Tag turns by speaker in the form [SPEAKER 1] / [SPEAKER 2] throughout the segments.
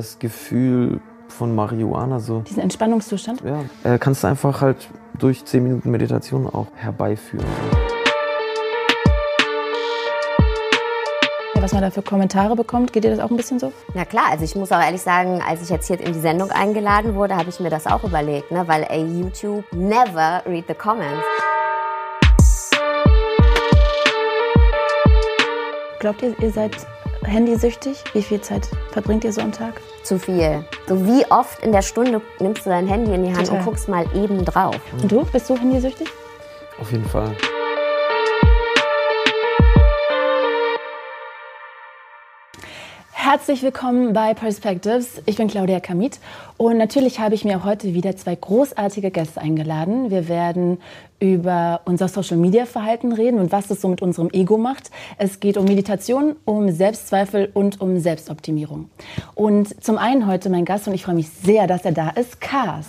[SPEAKER 1] Das Gefühl von Marihuana so.
[SPEAKER 2] Diesen Entspannungszustand?
[SPEAKER 1] Ja, äh, kannst du einfach halt durch 10 Minuten Meditation auch herbeiführen.
[SPEAKER 2] Was man da für Kommentare bekommt, geht dir das auch ein bisschen so?
[SPEAKER 3] Na klar, also ich muss auch ehrlich sagen, als ich jetzt hier in die Sendung eingeladen wurde, habe ich mir das auch überlegt, ne? weil ey, YouTube never read the comments.
[SPEAKER 2] Glaubt ihr, ihr seid handysüchtig? Wie viel Zeit verbringt ihr so am Tag?
[SPEAKER 3] Zu viel. So wie oft in der Stunde nimmst du dein Handy in die Hand
[SPEAKER 2] Total.
[SPEAKER 3] und guckst mal eben drauf.
[SPEAKER 2] Und du? Bist du handysüchtig?
[SPEAKER 1] Auf jeden Fall.
[SPEAKER 2] Herzlich willkommen bei Perspectives. Ich bin Claudia Kamit und natürlich habe ich mir auch heute wieder zwei großartige Gäste eingeladen. Wir werden über unser Social Media Verhalten reden und was es so mit unserem Ego macht. Es geht um Meditation, um Selbstzweifel und um Selbstoptimierung. Und zum einen heute mein Gast und ich freue mich sehr, dass er da ist, Kars.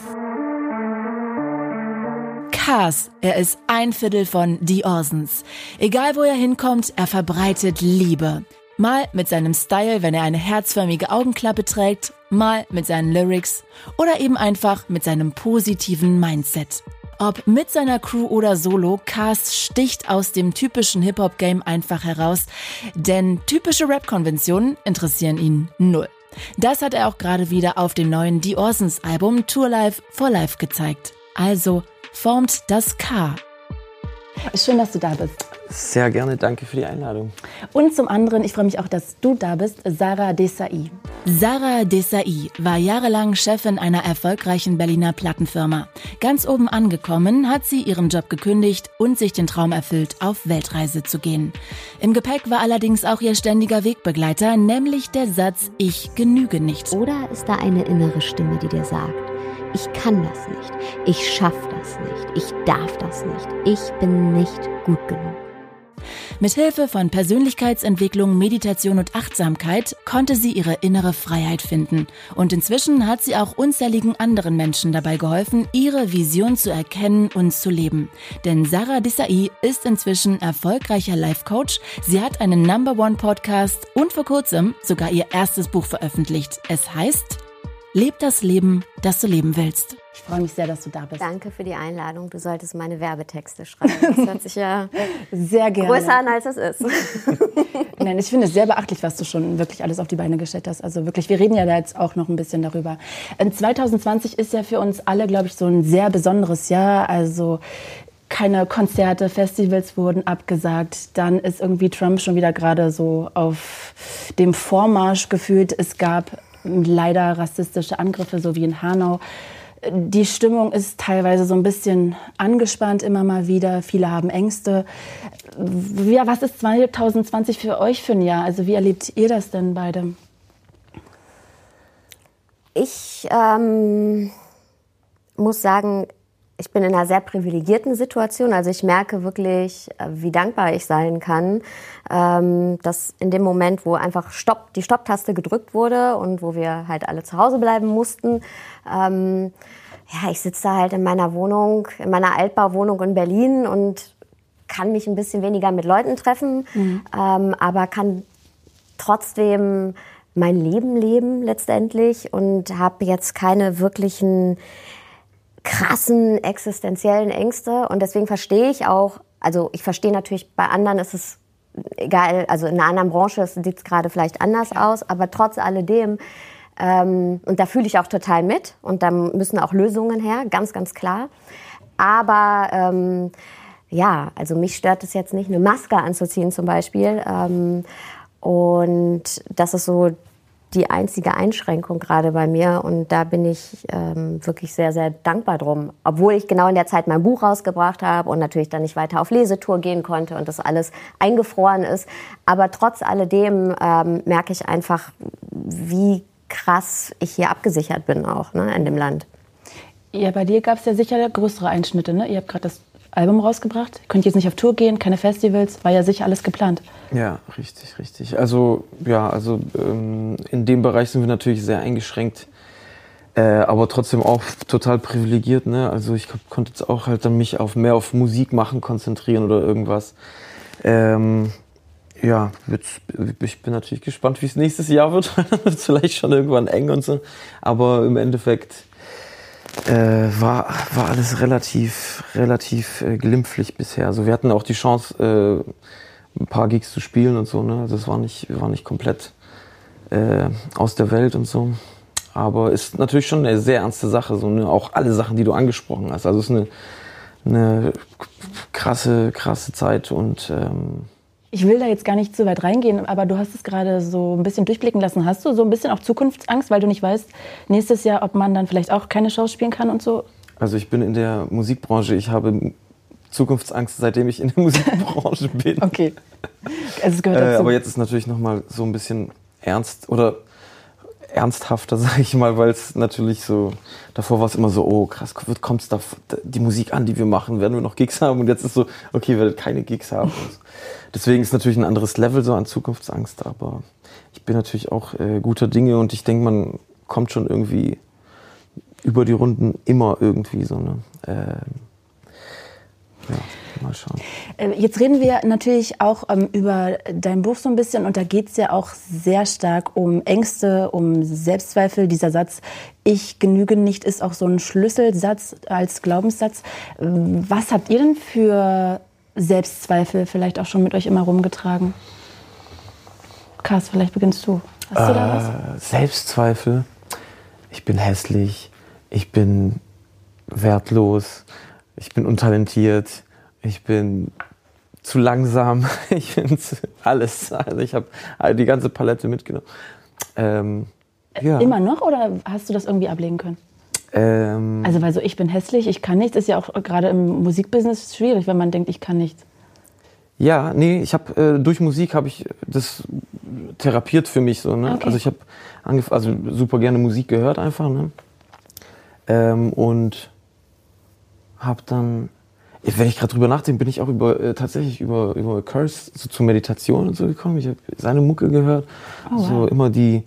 [SPEAKER 4] Kars, er ist ein Viertel von The Orsons. Egal wo er hinkommt, er verbreitet Liebe. Mal mit seinem Style, wenn er eine herzförmige Augenklappe trägt, mal mit seinen Lyrics oder eben einfach mit seinem positiven Mindset. Ob mit seiner Crew oder solo, Cast sticht aus dem typischen Hip-Hop-Game einfach heraus, denn typische Rap-Konventionen interessieren ihn null. Das hat er auch gerade wieder auf dem neuen The Orsons Album Tour Life for Life gezeigt. Also formt das K.
[SPEAKER 2] Schön, dass du da bist.
[SPEAKER 1] Sehr gerne, danke für die Einladung.
[SPEAKER 2] Und zum anderen, ich freue mich auch, dass du da bist, Sarah Desai.
[SPEAKER 4] Sarah Desai war jahrelang Chefin einer erfolgreichen Berliner Plattenfirma. Ganz oben angekommen hat sie ihren Job gekündigt und sich den Traum erfüllt, auf Weltreise zu gehen. Im Gepäck war allerdings auch ihr ständiger Wegbegleiter, nämlich der Satz Ich genüge nicht.
[SPEAKER 3] Oder ist da eine innere Stimme, die dir sagt, ich kann das nicht, ich schaff das nicht, ich darf das nicht, ich bin nicht gut genug.
[SPEAKER 4] Mit Hilfe von Persönlichkeitsentwicklung, Meditation und Achtsamkeit konnte sie ihre innere Freiheit finden. Und inzwischen hat sie auch unzähligen anderen Menschen dabei geholfen, ihre Vision zu erkennen und zu leben. Denn Sarah Desai ist inzwischen erfolgreicher Life-Coach. Sie hat einen Number One Podcast und vor kurzem sogar ihr erstes Buch veröffentlicht. Es heißt Leb das Leben, das du leben willst.
[SPEAKER 2] Ich freue mich sehr, dass du da bist.
[SPEAKER 3] Danke für die Einladung. Du solltest meine Werbetexte schreiben. Das hört sich ja
[SPEAKER 2] Sehr gerne.
[SPEAKER 3] größer an, als es ist.
[SPEAKER 2] Nein, ich finde es sehr beachtlich, was du schon wirklich alles auf die Beine gestellt hast. Also wirklich, wir reden ja da jetzt auch noch ein bisschen darüber. Ähm, 2020 ist ja für uns alle, glaube ich, so ein sehr besonderes Jahr. Also keine Konzerte, Festivals wurden abgesagt. Dann ist irgendwie Trump schon wieder gerade so auf dem Vormarsch gefühlt. Es gab leider rassistische Angriffe, so wie in Hanau. Die Stimmung ist teilweise so ein bisschen angespannt immer mal wieder. Viele haben Ängste. Ja, was ist 2020 für euch für ein Jahr? Also wie erlebt ihr das denn beide?
[SPEAKER 3] Ich ähm, muss sagen, ich bin in einer sehr privilegierten Situation. Also ich merke wirklich, äh, wie dankbar ich sein kann, ähm, dass in dem Moment, wo einfach Stopp, die Stopptaste gedrückt wurde und wo wir halt alle zu Hause bleiben mussten, ähm, ja, ich sitze da halt in meiner Wohnung, in meiner Altbauwohnung in Berlin und kann mich ein bisschen weniger mit Leuten treffen, ähm, aber kann trotzdem mein Leben leben letztendlich und habe jetzt keine wirklichen krassen existenziellen Ängste und deswegen verstehe ich auch, also ich verstehe natürlich, bei anderen ist es egal, also in einer anderen Branche sieht es gerade vielleicht anders aus, aber trotz alledem, ähm, und da fühle ich auch total mit und da müssen auch Lösungen her, ganz, ganz klar. Aber ähm, ja, also mich stört es jetzt nicht, eine Maske anzuziehen zum Beispiel. Ähm, und das ist so die einzige Einschränkung gerade bei mir. Und da bin ich ähm, wirklich sehr, sehr dankbar drum. Obwohl ich genau in der Zeit mein Buch rausgebracht habe und natürlich dann nicht weiter auf Lesetour gehen konnte und das alles eingefroren ist. Aber trotz alledem ähm, merke ich einfach, wie krass ich hier abgesichert bin auch ne, in dem Land.
[SPEAKER 2] Ja, bei dir gab es ja sicher größere Einschnitte. Ne? Ihr habt gerade das Album rausgebracht. Könnt jetzt nicht auf Tour gehen, keine Festivals. War ja sicher alles geplant.
[SPEAKER 1] Ja, richtig, richtig. Also ja, also ähm, in dem Bereich sind wir natürlich sehr eingeschränkt, äh, aber trotzdem auch total privilegiert. Ne? Also ich konnte jetzt auch halt dann mich auf mehr auf Musik machen konzentrieren oder irgendwas. Ähm, ja, ich bin natürlich gespannt, wie es nächstes Jahr wird. wird vielleicht schon irgendwann eng und so. Aber im Endeffekt äh, war, war alles relativ, relativ äh, glimpflich bisher. Also wir hatten auch die Chance, äh, ein paar Gigs zu spielen und so. Ne? Also es war nicht, war nicht komplett äh, aus der Welt und so. Aber ist natürlich schon eine sehr ernste Sache. So, ne? Auch alle Sachen, die du angesprochen hast. Also es ist eine, eine krasse, krasse Zeit und ähm,
[SPEAKER 2] ich will da jetzt gar nicht zu weit reingehen, aber du hast es gerade so ein bisschen durchblicken lassen. Hast du so ein bisschen auch Zukunftsangst, weil du nicht weißt, nächstes Jahr, ob man dann vielleicht auch keine Shows spielen kann und so?
[SPEAKER 1] Also ich bin in der Musikbranche, ich habe Zukunftsangst, seitdem ich in der Musikbranche bin.
[SPEAKER 2] Okay. Also es gehört dazu.
[SPEAKER 1] Äh, aber jetzt ist natürlich noch mal so ein bisschen ernst oder ernsthafter, sage ich mal, weil es natürlich so, davor war es immer so, oh krass, kommt es da die Musik an, die wir machen, werden wir noch Gigs haben? Und jetzt ist so, okay, wir werden keine Gigs haben. Deswegen ist natürlich ein anderes Level so an Zukunftsangst, aber ich bin natürlich auch äh, guter Dinge und ich denke, man kommt schon irgendwie über die Runden immer irgendwie so, ne? Äh, ja. Mal schauen.
[SPEAKER 2] Äh, jetzt reden wir natürlich auch ähm, über dein Buch so ein bisschen und da geht es ja auch sehr stark um Ängste, um Selbstzweifel. Dieser Satz, ich genüge nicht, ist auch so ein Schlüsselsatz als Glaubenssatz. Ähm, was habt ihr denn für Selbstzweifel vielleicht auch schon mit euch immer rumgetragen? Kars, vielleicht beginnst du.
[SPEAKER 1] Hast du da was? Äh, Selbstzweifel. Ich bin hässlich. Ich bin wertlos. Ich bin untalentiert ich bin zu langsam, ich bin zu alles. Also ich habe die ganze Palette mitgenommen. Ähm,
[SPEAKER 2] ja. Immer noch oder hast du das irgendwie ablegen können? Ähm, also weil so ich bin hässlich, ich kann nichts, ist ja auch gerade im Musikbusiness schwierig, wenn man denkt, ich kann nichts.
[SPEAKER 1] Ja, nee, ich habe äh, durch Musik habe ich das therapiert für mich so. Ne? Okay. Also ich habe also super gerne Musik gehört einfach ne? Ähm, und habe dann wenn ich gerade drüber nachdenke, bin ich auch über äh, tatsächlich über über Curse so zur Meditation und so gekommen. Ich habe seine Mucke gehört, oh, wow. so immer die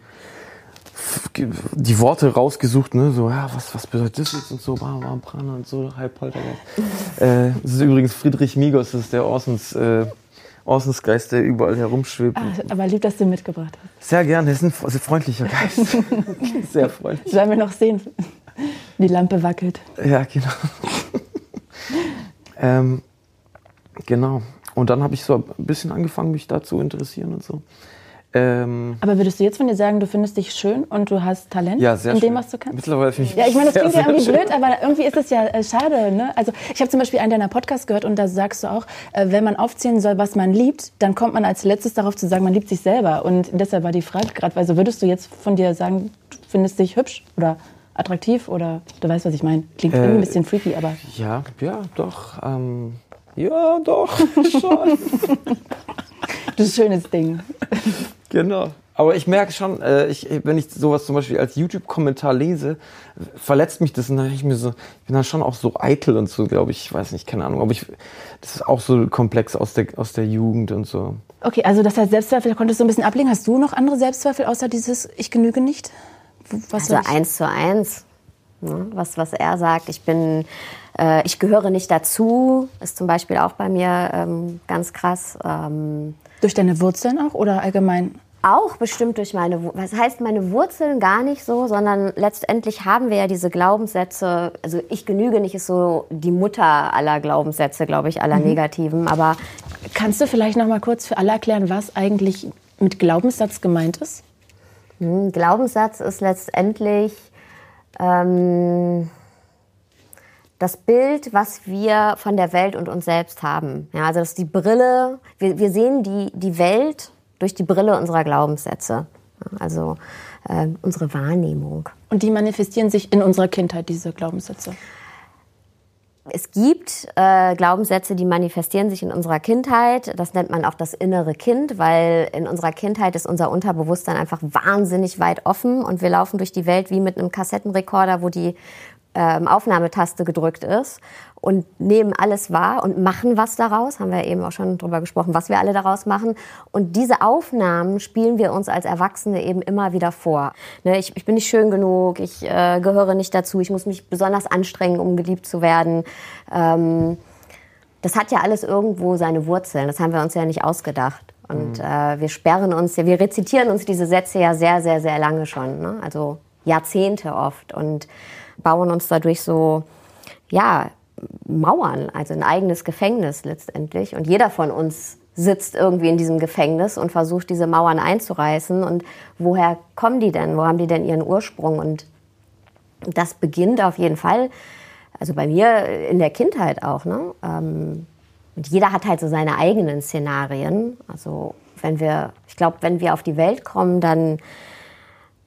[SPEAKER 1] die Worte rausgesucht, ne, so ja, was was bedeutet das jetzt und so, bam, bam, Prana und so, halb Poltergeist. äh, das ist übrigens Friedrich Migos, das ist der Orsons äh, Orsons Geist, der überall herumschwebt.
[SPEAKER 2] Ah, aber lieb, dass du ihn mitgebracht hast.
[SPEAKER 1] Sehr gerne, er ist ein sehr freundlicher Geist. sehr freundlich.
[SPEAKER 2] Sollen wir noch sehen? Die Lampe wackelt.
[SPEAKER 1] Ja, genau. Ähm, genau. Und dann habe ich so ein bisschen angefangen, mich da zu interessieren und so.
[SPEAKER 2] Ähm, aber würdest du jetzt von dir sagen, du findest dich schön und du hast Talent
[SPEAKER 1] ja, sehr
[SPEAKER 2] in dem,
[SPEAKER 1] schön.
[SPEAKER 2] was du kannst?
[SPEAKER 1] Mittlerweile finde
[SPEAKER 2] ich Ja, ich meine, das klingt ja irgendwie blöd, aber irgendwie ist es ja äh, schade. Ne? Also ich habe zum Beispiel einen deiner Podcasts gehört und da sagst du auch, äh, wenn man aufzählen soll, was man liebt, dann kommt man als letztes darauf zu sagen, man liebt sich selber. Und deshalb war die Frage gerade, also würdest du jetzt von dir sagen, du findest dich hübsch oder attraktiv oder du weißt, was ich meine? Klingt äh, irgendwie ein bisschen freaky, aber...
[SPEAKER 1] Ja, ja, doch. Ähm ja, doch, schon.
[SPEAKER 2] das ist ein schönes Ding.
[SPEAKER 1] Genau. Aber ich merke schon, äh, ich, wenn ich sowas zum Beispiel als YouTube-Kommentar lese, verletzt mich das und dann ich mir so, ich bin dann schon auch so eitel und so, glaube ich, ich weiß nicht, keine Ahnung, aber ich, das ist auch so komplex aus der, aus der Jugend und so.
[SPEAKER 2] Okay, also das heißt Selbstzweifel konntest du ein bisschen ablegen. Hast du noch andere Selbstzweifel außer dieses Ich genüge nicht?
[SPEAKER 3] Was also eins zu eins, ne? was, was er sagt. Ich bin äh, ich gehöre nicht dazu, ist zum Beispiel auch bei mir ähm, ganz krass. Ähm,
[SPEAKER 2] durch deine Wurzeln auch oder allgemein?
[SPEAKER 3] Auch bestimmt durch meine, was heißt meine Wurzeln gar nicht so, sondern letztendlich haben wir ja diese Glaubenssätze, also ich genüge nicht, ist so die Mutter aller Glaubenssätze, glaube ich, aller mhm. negativen, aber...
[SPEAKER 2] Kannst du vielleicht noch mal kurz für alle erklären, was eigentlich mit Glaubenssatz gemeint ist?
[SPEAKER 3] Hm, Glaubenssatz ist letztendlich... Ähm, das Bild, was wir von der Welt und uns selbst haben. Ja, also das ist die Brille, wir, wir sehen die, die Welt durch die Brille unserer Glaubenssätze. Also äh, unsere Wahrnehmung.
[SPEAKER 2] Und die manifestieren sich in unserer Kindheit, diese Glaubenssätze?
[SPEAKER 3] Es gibt äh, Glaubenssätze, die manifestieren sich in unserer Kindheit. Das nennt man auch das innere Kind, weil in unserer Kindheit ist unser Unterbewusstsein einfach wahnsinnig weit offen und wir laufen durch die Welt wie mit einem Kassettenrekorder, wo die ähm, Aufnahmetaste gedrückt ist und nehmen alles wahr und machen was daraus. Haben wir eben auch schon drüber gesprochen, was wir alle daraus machen. Und diese Aufnahmen spielen wir uns als Erwachsene eben immer wieder vor. Ne, ich, ich, bin nicht schön genug, ich äh, gehöre nicht dazu, ich muss mich besonders anstrengen, um geliebt zu werden. Ähm, das hat ja alles irgendwo seine Wurzeln. Das haben wir uns ja nicht ausgedacht. Und mhm. äh, wir sperren uns, wir rezitieren uns diese Sätze ja sehr, sehr, sehr lange schon. Ne? Also Jahrzehnte oft und bauen uns dadurch so, ja, Mauern, also ein eigenes Gefängnis letztendlich. Und jeder von uns sitzt irgendwie in diesem Gefängnis und versucht, diese Mauern einzureißen. Und woher kommen die denn? Wo haben die denn ihren Ursprung? Und das beginnt auf jeden Fall, also bei mir in der Kindheit auch. Ne? Ähm, und jeder hat halt so seine eigenen Szenarien. Also wenn wir, ich glaube, wenn wir auf die Welt kommen, dann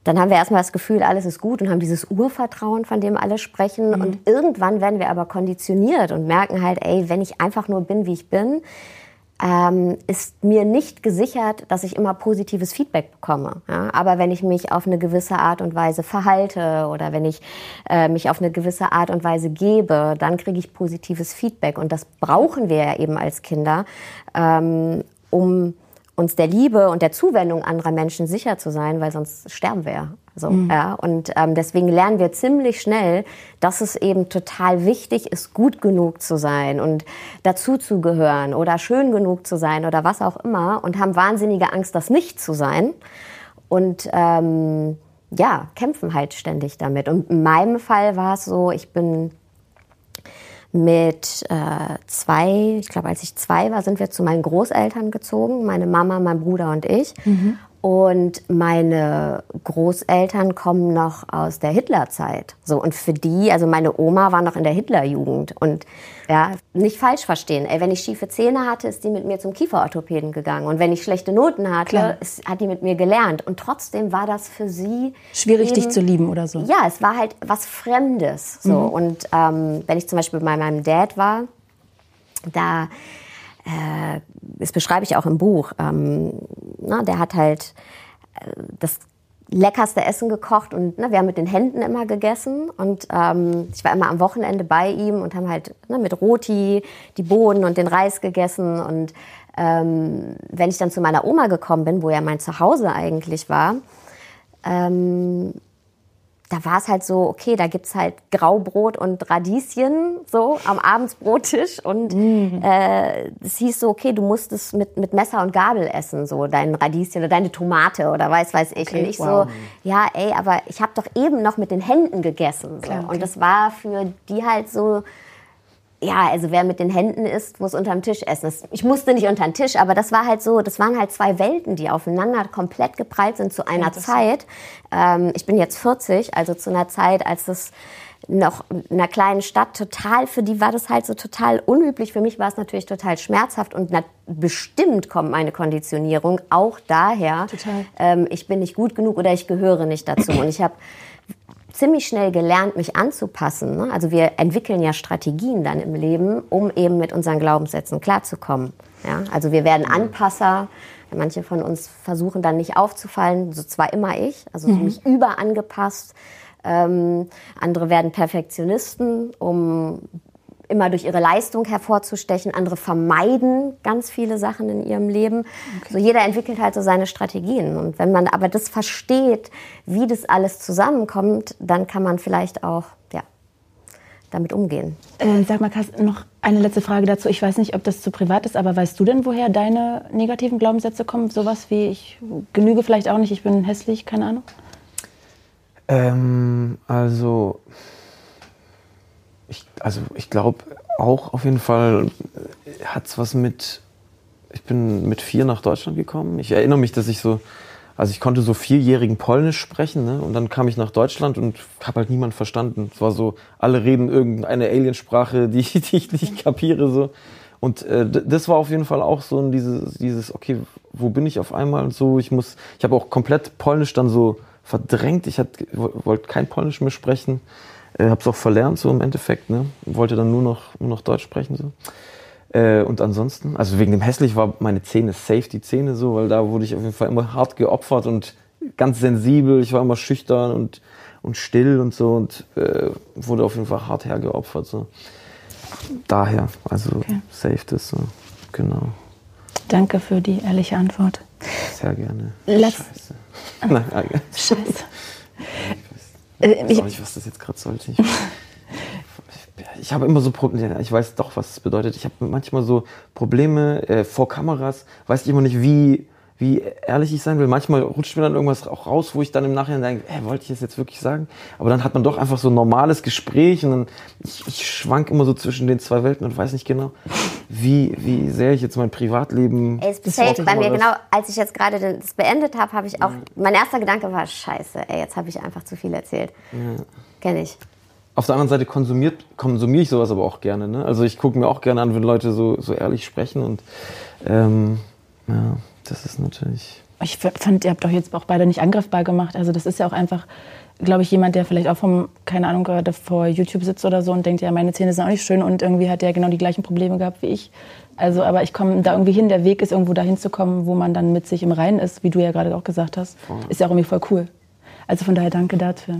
[SPEAKER 3] dann haben wir erstmal das Gefühl, alles ist gut und haben dieses Urvertrauen, von dem alle sprechen. Mhm. Und irgendwann werden wir aber konditioniert und merken halt, ey, wenn ich einfach nur bin, wie ich bin, ähm, ist mir nicht gesichert, dass ich immer positives Feedback bekomme. Ja? Aber wenn ich mich auf eine gewisse Art und Weise verhalte oder wenn ich äh, mich auf eine gewisse Art und Weise gebe, dann kriege ich positives Feedback. Und das brauchen wir ja eben als Kinder, ähm, um uns der Liebe und der Zuwendung anderer Menschen sicher zu sein, weil sonst sterben wir ja. So, mhm. ja. Und ähm, deswegen lernen wir ziemlich schnell, dass es eben total wichtig ist, gut genug zu sein und dazu zu gehören oder schön genug zu sein oder was auch immer und haben wahnsinnige Angst, das nicht zu sein. Und ähm, ja, kämpfen halt ständig damit. Und in meinem Fall war es so, ich bin mit äh, zwei, ich glaube, als ich zwei war, sind wir zu meinen Großeltern gezogen, meine Mama, mein Bruder und ich. Mhm. Und meine Großeltern kommen noch aus der Hitlerzeit. So, und für die, also meine Oma war noch in der Hitlerjugend. Und ja, nicht falsch verstehen. Ey, wenn ich schiefe Zähne hatte, ist die mit mir zum Kieferorthopäden gegangen. Und wenn ich schlechte Noten hatte, ist, hat die mit mir gelernt. Und trotzdem war das für sie.
[SPEAKER 2] Schwierig, eben, dich zu lieben oder so.
[SPEAKER 3] Ja, es war halt was Fremdes. So. Mhm. Und ähm, wenn ich zum Beispiel bei meinem Dad war, da äh, das beschreibe ich auch im Buch. Ähm, na, der hat halt äh, das leckerste Essen gekocht und ne, wir haben mit den Händen immer gegessen und ähm, ich war immer am Wochenende bei ihm und haben halt ne, mit Roti die Bohnen und den Reis gegessen und ähm, wenn ich dann zu meiner Oma gekommen bin, wo ja mein Zuhause eigentlich war, ähm, da war es halt so, okay, da gibt's halt Graubrot und Radieschen so am Abendsbrottisch und mhm. äh, es hieß so, okay, du musst es mit, mit Messer und Gabel essen, so dein Radieschen oder deine Tomate oder weiß weiß ich. Okay, und ich wow. so, ja, ey, aber ich habe doch eben noch mit den Händen gegessen. So. Okay. Und das war für die halt so, ja, also wer mit den Händen isst, muss unterm Tisch essen. Ich musste nicht unter den Tisch, aber das war halt so, das waren halt zwei Welten, die aufeinander komplett geprallt sind zu einer Zeit. Ähm, ich bin jetzt 40, also zu einer Zeit, als das noch in einer kleinen Stadt total, für die war das halt so total unüblich. Für mich war es natürlich total schmerzhaft und bestimmt kommt meine Konditionierung auch daher, ähm, ich bin nicht gut genug oder ich gehöre nicht dazu. Und ich habe ziemlich schnell gelernt, mich anzupassen. Ne? Also wir entwickeln ja Strategien dann im Leben, um eben mit unseren Glaubenssätzen klarzukommen. Ja? Also wir werden Anpasser. Manche von uns versuchen dann nicht aufzufallen, so zwar immer ich, also mhm. mich überangepasst. Ähm, andere werden Perfektionisten, um immer durch ihre Leistung hervorzustechen. Andere vermeiden ganz viele Sachen in ihrem Leben. Okay. So jeder entwickelt halt so seine Strategien. Und wenn man aber das versteht, wie das alles zusammenkommt, dann kann man vielleicht auch ja, damit umgehen.
[SPEAKER 2] Äh, sag mal, Kass, noch eine letzte Frage dazu. Ich weiß nicht, ob das zu privat ist, aber weißt du denn, woher deine negativen Glaubenssätze kommen? Sowas wie ich genüge vielleicht auch nicht, ich bin hässlich, keine Ahnung?
[SPEAKER 1] Ähm, also ich, also ich glaube auch auf jeden Fall hat es was mit, ich bin mit vier nach Deutschland gekommen. Ich erinnere mich, dass ich so, also ich konnte so vierjährigen Polnisch sprechen ne? und dann kam ich nach Deutschland und habe halt niemand verstanden. Es war so, alle reden irgendeine Aliensprache, die, die ich nicht kapiere so. Und äh, das war auf jeden Fall auch so ein dieses, dieses, okay, wo bin ich auf einmal und so. Ich muss, ich habe auch komplett Polnisch dann so verdrängt. Ich wollte kein Polnisch mehr sprechen. Äh, habe es auch verlernt so im Endeffekt, ne? Wollte dann nur noch, nur noch Deutsch sprechen so. Äh, und ansonsten, also wegen dem hässlich war meine Zähne safe die Zähne so, weil da wurde ich auf jeden Fall immer hart geopfert und ganz sensibel. Ich war immer schüchtern und, und still und so und äh, wurde auf jeden Fall hart hergeopfert so. Daher, also okay. safe das so, genau.
[SPEAKER 2] Danke für die ehrliche Antwort.
[SPEAKER 1] Sehr gerne.
[SPEAKER 2] Letz Scheiße. Nein, Scheiße.
[SPEAKER 1] Äh, ich weiß auch nicht, was das jetzt gerade sollte. Ich, ich habe immer so Probleme, ich weiß doch, was es bedeutet. Ich habe manchmal so Probleme äh, vor Kameras, weiß ich immer nicht, wie, wie ehrlich ich sein will. Manchmal rutscht mir dann irgendwas auch raus, wo ich dann im Nachhinein denke, hey, wollte ich das jetzt wirklich sagen? Aber dann hat man doch einfach so ein normales Gespräch und dann, ich, ich schwank immer so zwischen den zwei Welten und weiß nicht genau, wie, wie sehr ich jetzt mein Privatleben.
[SPEAKER 3] Ey, es safe bei mir genau, als ich jetzt gerade das beendet habe, habe ich auch, ja. mein erster Gedanke war, scheiße, ey, jetzt habe ich einfach zu viel erzählt. Ja. Kenne ich.
[SPEAKER 1] Auf der anderen Seite konsumiert, konsumiere ich sowas aber auch gerne. Ne? Also ich gucke mir auch gerne an, wenn Leute so, so ehrlich sprechen und ähm, ja das ist natürlich.
[SPEAKER 2] Ich fand, ihr habt doch jetzt auch beide nicht angreifbar gemacht. Also das ist ja auch einfach, glaube ich, jemand, der vielleicht auch vom, keine Ahnung, gerade vor YouTube sitzt oder so und denkt, ja, meine Zähne sind auch nicht schön und irgendwie hat der genau die gleichen Probleme gehabt wie ich. Also, aber ich komme da irgendwie hin. Der Weg ist irgendwo dahin zu kommen, wo man dann mit sich im Reinen ist, wie du ja gerade auch gesagt hast. Voll. Ist ja auch irgendwie voll cool. Also von daher danke dafür.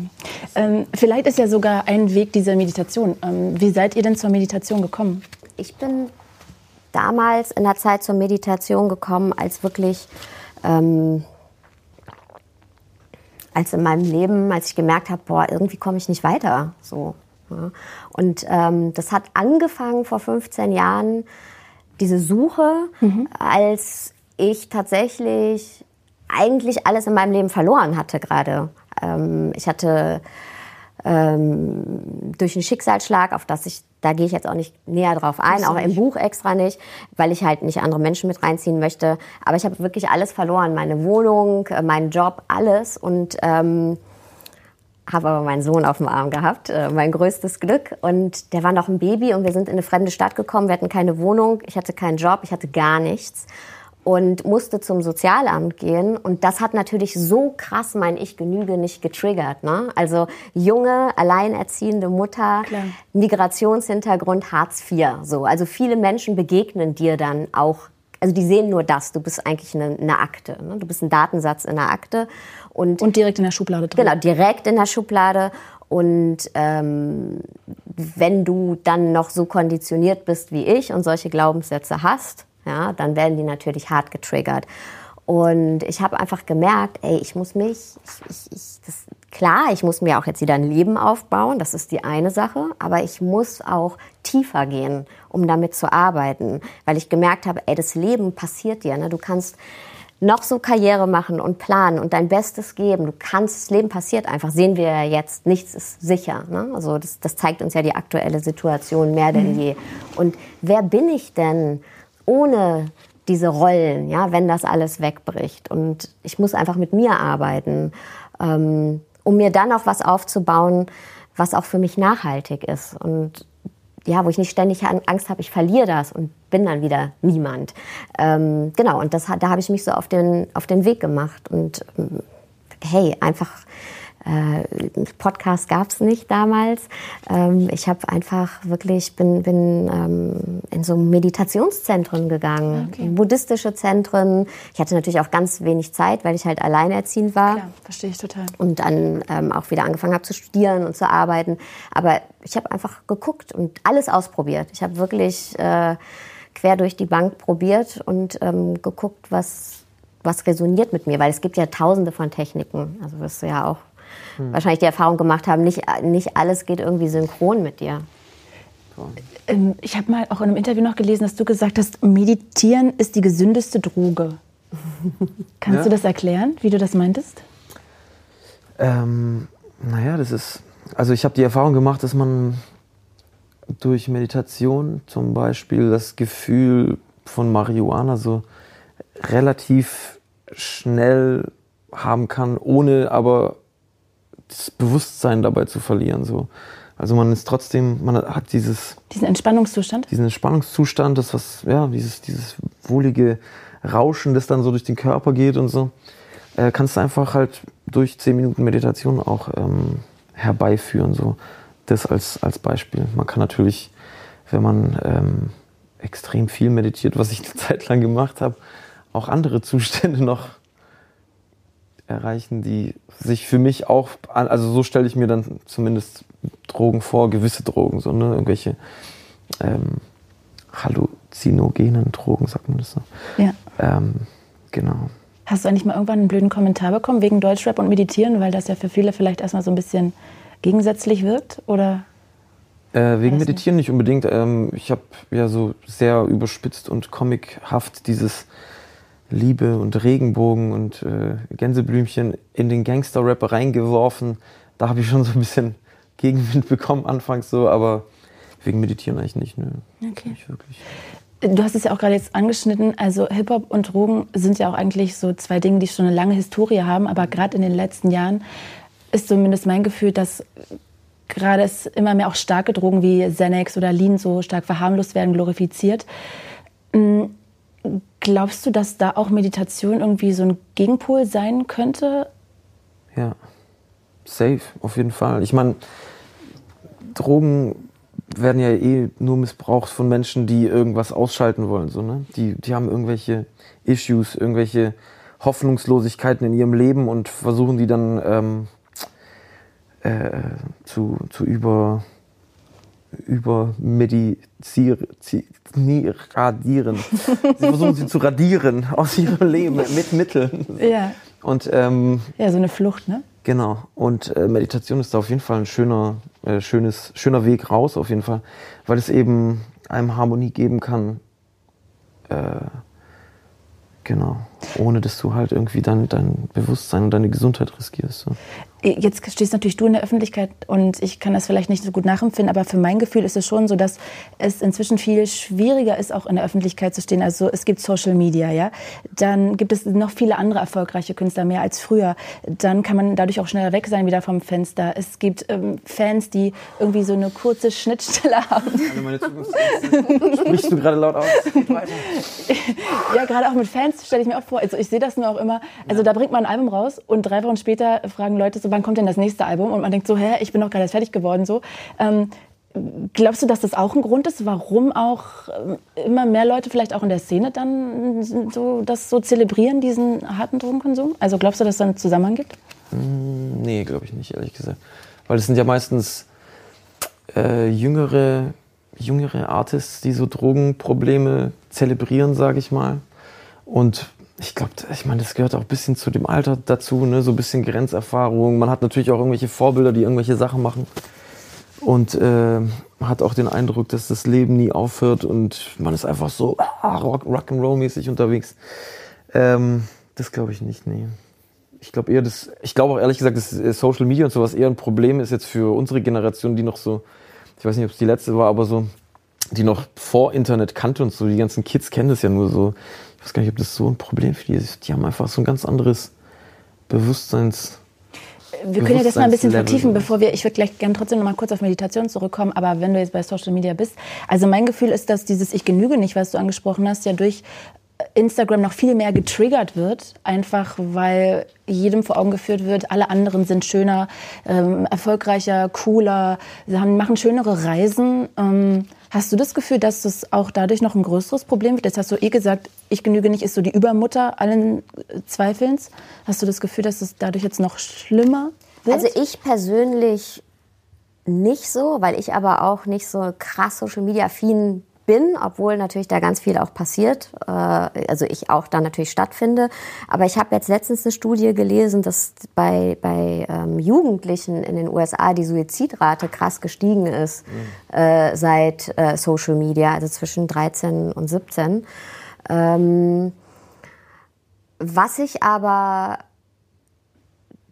[SPEAKER 2] Ähm, vielleicht ist ja sogar ein Weg dieser Meditation. Ähm, wie seid ihr denn zur Meditation gekommen?
[SPEAKER 3] Ich bin damals in der Zeit zur Meditation gekommen, als wirklich, ähm, als in meinem Leben, als ich gemerkt habe, boah, irgendwie komme ich nicht weiter. So. Ja. Und ähm, das hat angefangen vor 15 Jahren, diese Suche, mhm. als ich tatsächlich eigentlich alles in meinem Leben verloren hatte gerade. Ähm, ich hatte ähm, durch einen Schicksalsschlag, auf das ich, da gehe ich jetzt auch nicht näher drauf ein, auch im Buch extra nicht, weil ich halt nicht andere Menschen mit reinziehen möchte. Aber ich habe wirklich alles verloren, meine Wohnung, äh, meinen Job, alles und ähm, habe aber meinen Sohn auf dem Arm gehabt, äh, mein größtes Glück. Und der war noch ein Baby und wir sind in eine fremde Stadt gekommen. Wir hatten keine Wohnung, ich hatte keinen Job, ich hatte gar nichts und musste zum Sozialamt gehen. Und das hat natürlich so krass mein Ich genüge nicht getriggert. Ne? Also junge, alleinerziehende Mutter, Klar. Migrationshintergrund, Hartz IV. So. Also viele Menschen begegnen dir dann auch. Also die sehen nur das. Du bist eigentlich eine, eine Akte. Ne? Du bist ein Datensatz in der Akte.
[SPEAKER 2] Und, und direkt in der Schublade drin.
[SPEAKER 3] Genau, direkt in der Schublade. Und ähm, wenn du dann noch so konditioniert bist wie ich und solche Glaubenssätze hast, ja, dann werden die natürlich hart getriggert. Und ich habe einfach gemerkt, ey, ich muss mich, ich, ich, das, klar, ich muss mir auch jetzt wieder ein Leben aufbauen, das ist die eine Sache, aber ich muss auch tiefer gehen, um damit zu arbeiten, weil ich gemerkt habe, ey, das Leben passiert dir, ne? du kannst noch so Karriere machen und planen und dein Bestes geben. Du kannst, das Leben passiert einfach. Sehen wir ja jetzt, nichts ist sicher. Ne? Also das, das zeigt uns ja die aktuelle Situation mehr denn mhm. je. Und wer bin ich denn? Ohne diese Rollen, ja, wenn das alles wegbricht. Und ich muss einfach mit mir arbeiten, ähm, um mir dann auch was aufzubauen, was auch für mich nachhaltig ist. Und ja, wo ich nicht ständig Angst habe, ich verliere das und bin dann wieder niemand. Ähm, genau, und das, da habe ich mich so auf den, auf den Weg gemacht. Und ähm, hey, einfach Podcast gab es nicht damals. Ähm, ich habe einfach wirklich, bin, bin ähm, in so Meditationszentren gegangen, okay. buddhistische Zentren. Ich hatte natürlich auch ganz wenig Zeit, weil ich halt alleinerziehend war.
[SPEAKER 2] Klar, verstehe ich total.
[SPEAKER 3] Und dann ähm, auch wieder angefangen habe zu studieren und zu arbeiten. Aber ich habe einfach geguckt und alles ausprobiert. Ich habe wirklich äh, quer durch die Bank probiert und ähm, geguckt, was was resoniert mit mir, weil es gibt ja tausende von Techniken. Also wirst du ja auch hm. wahrscheinlich die Erfahrung gemacht haben, nicht, nicht alles geht irgendwie synchron mit dir.
[SPEAKER 2] Ähm, ich habe mal auch in einem Interview noch gelesen, dass du gesagt hast, Meditieren ist die gesündeste Droge. Kannst ja. du das erklären, wie du das meintest?
[SPEAKER 1] Ähm, naja, das ist. Also, ich habe die Erfahrung gemacht, dass man durch Meditation zum Beispiel das Gefühl von Marihuana so relativ schnell haben kann, ohne aber das Bewusstsein dabei zu verlieren. So. Also man ist trotzdem, man hat dieses...
[SPEAKER 2] Diesen Entspannungszustand?
[SPEAKER 1] Diesen Entspannungszustand, das was, ja, dieses, dieses wohlige Rauschen, das dann so durch den Körper geht und so, äh, kannst du einfach halt durch zehn Minuten Meditation auch ähm, herbeiführen. So. Das als, als Beispiel. Man kann natürlich, wenn man ähm, extrem viel meditiert, was ich eine Zeit lang gemacht habe, auch andere Zustände noch erreichen, die sich für mich auch, also so stelle ich mir dann zumindest Drogen vor, gewisse Drogen, so, ne, irgendwelche ähm, halluzinogenen Drogen, sagt man das so.
[SPEAKER 2] Ja.
[SPEAKER 1] Ähm, genau.
[SPEAKER 2] Hast du eigentlich mal irgendwann einen blöden Kommentar bekommen wegen Deutschrap und Meditieren, weil das ja für viele vielleicht erstmal so ein bisschen gegensätzlich wirkt, oder?
[SPEAKER 1] Äh, wegen Meditieren nicht unbedingt. Ähm, ich habe ja so sehr überspitzt und comichaft dieses Liebe und Regenbogen und äh, Gänseblümchen in den Gangster-Rap reingeworfen. Da habe ich schon so ein bisschen Gegenwind bekommen anfangs so, aber wegen Meditieren eigentlich nicht. Nö. Okay. Nicht wirklich.
[SPEAKER 2] Du hast es ja auch gerade jetzt angeschnitten. Also Hip-Hop und Drogen sind ja auch eigentlich so zwei Dinge, die schon eine lange Historie haben. Aber gerade in den letzten Jahren ist zumindest mein Gefühl, dass gerade es immer mehr auch starke Drogen wie Xanax oder Lean so stark verharmlost werden, glorifiziert. Hm, glaubst du, dass da auch Meditation irgendwie so ein Gegenpol sein könnte?
[SPEAKER 1] Ja, safe, auf jeden Fall. Ich meine, Drogen werden ja eh nur missbraucht von Menschen, die irgendwas ausschalten wollen. So, ne? die, die haben irgendwelche Issues, irgendwelche Hoffnungslosigkeiten in ihrem Leben und versuchen die dann ähm, äh, zu, zu über, über radieren. sie versuchen sie zu radieren aus ihrem Leben mit Mitteln.
[SPEAKER 2] Ja.
[SPEAKER 1] Und, ähm,
[SPEAKER 2] ja, so eine Flucht, ne?
[SPEAKER 1] Genau. Und äh, Meditation ist da auf jeden Fall ein schöner, äh, schönes, schöner Weg raus, auf jeden Fall, weil es eben einem Harmonie geben kann. Äh, genau. Ohne dass du halt irgendwie dein, dein Bewusstsein und deine Gesundheit riskierst. So.
[SPEAKER 2] Jetzt stehst natürlich du in der Öffentlichkeit und ich kann das vielleicht nicht so gut nachempfinden, aber für mein Gefühl ist es schon so, dass es inzwischen viel schwieriger ist, auch in der Öffentlichkeit zu stehen. Also es gibt Social Media, ja. Dann gibt es noch viele andere erfolgreiche Künstler, mehr als früher. Dann kann man dadurch auch schneller weg sein wieder vom Fenster. Es gibt ähm, Fans, die irgendwie so eine kurze Schnittstelle haben. Also meine
[SPEAKER 1] Sprichst du gerade laut aus?
[SPEAKER 2] ja, gerade auch mit Fans stelle ich mir auch vor. Also ich sehe das nur auch immer. Also ja. da bringt man ein Album raus und drei Wochen später fragen Leute so, wann kommt denn das nächste Album? Und man denkt so, hä, ich bin doch gerade fertig geworden. So. Ähm, glaubst du, dass das auch ein Grund ist, warum auch äh, immer mehr Leute vielleicht auch in der Szene dann so das so zelebrieren, diesen harten Drogenkonsum? Also glaubst du, dass es da einen Zusammenhang gibt?
[SPEAKER 1] Mm, nee, glaube ich nicht, ehrlich gesagt. Weil es sind ja meistens äh, jüngere, jüngere Artists, die so Drogenprobleme zelebrieren, sage ich mal. Und ich glaube, ich meine, das gehört auch ein bisschen zu dem Alter dazu, ne? so ein bisschen Grenzerfahrung. Man hat natürlich auch irgendwelche Vorbilder, die irgendwelche Sachen machen. Und äh, hat auch den Eindruck, dass das Leben nie aufhört und man ist einfach so ah, Rock, Rock'n'Roll-mäßig unterwegs. Ähm, das glaube ich nicht, nee. Ich glaube eher, das, ich glaube auch ehrlich gesagt, dass äh, Social Media und sowas eher ein Problem ist jetzt für unsere Generation, die noch so, ich weiß nicht, ob es die letzte war, aber so, die noch vor Internet kannte und so, die ganzen Kids kennen das ja nur so weiß gar nicht, ob das so ein Problem für die ist. Die haben einfach so ein ganz anderes Bewusstseins.
[SPEAKER 2] Wir können ja das mal ein bisschen vertiefen, bevor wir, ich würde gleich gerne trotzdem noch mal kurz auf Meditation zurückkommen, aber wenn du jetzt bei Social Media bist, also mein Gefühl ist, dass dieses Ich genüge nicht, was du angesprochen hast, ja durch Instagram noch viel mehr getriggert wird, einfach weil jedem vor Augen geführt wird, alle anderen sind schöner, ähm, erfolgreicher, cooler, sie haben, machen schönere Reisen. Ähm, hast du das Gefühl, dass das auch dadurch noch ein größeres Problem wird? Jetzt hast du eh gesagt, ich genüge nicht, ist so die Übermutter allen Zweifelns. Hast du das Gefühl, dass es dadurch jetzt noch schlimmer wird?
[SPEAKER 3] Also ich persönlich nicht so, weil ich aber auch nicht so krass Social Media affin bin, obwohl natürlich da ganz viel auch passiert, äh, also ich auch da natürlich stattfinde. Aber ich habe jetzt letztens eine Studie gelesen, dass bei, bei ähm, Jugendlichen in den USA die Suizidrate krass gestiegen ist mhm. äh, seit äh, Social Media, also zwischen 13 und 17. Ähm, was ich aber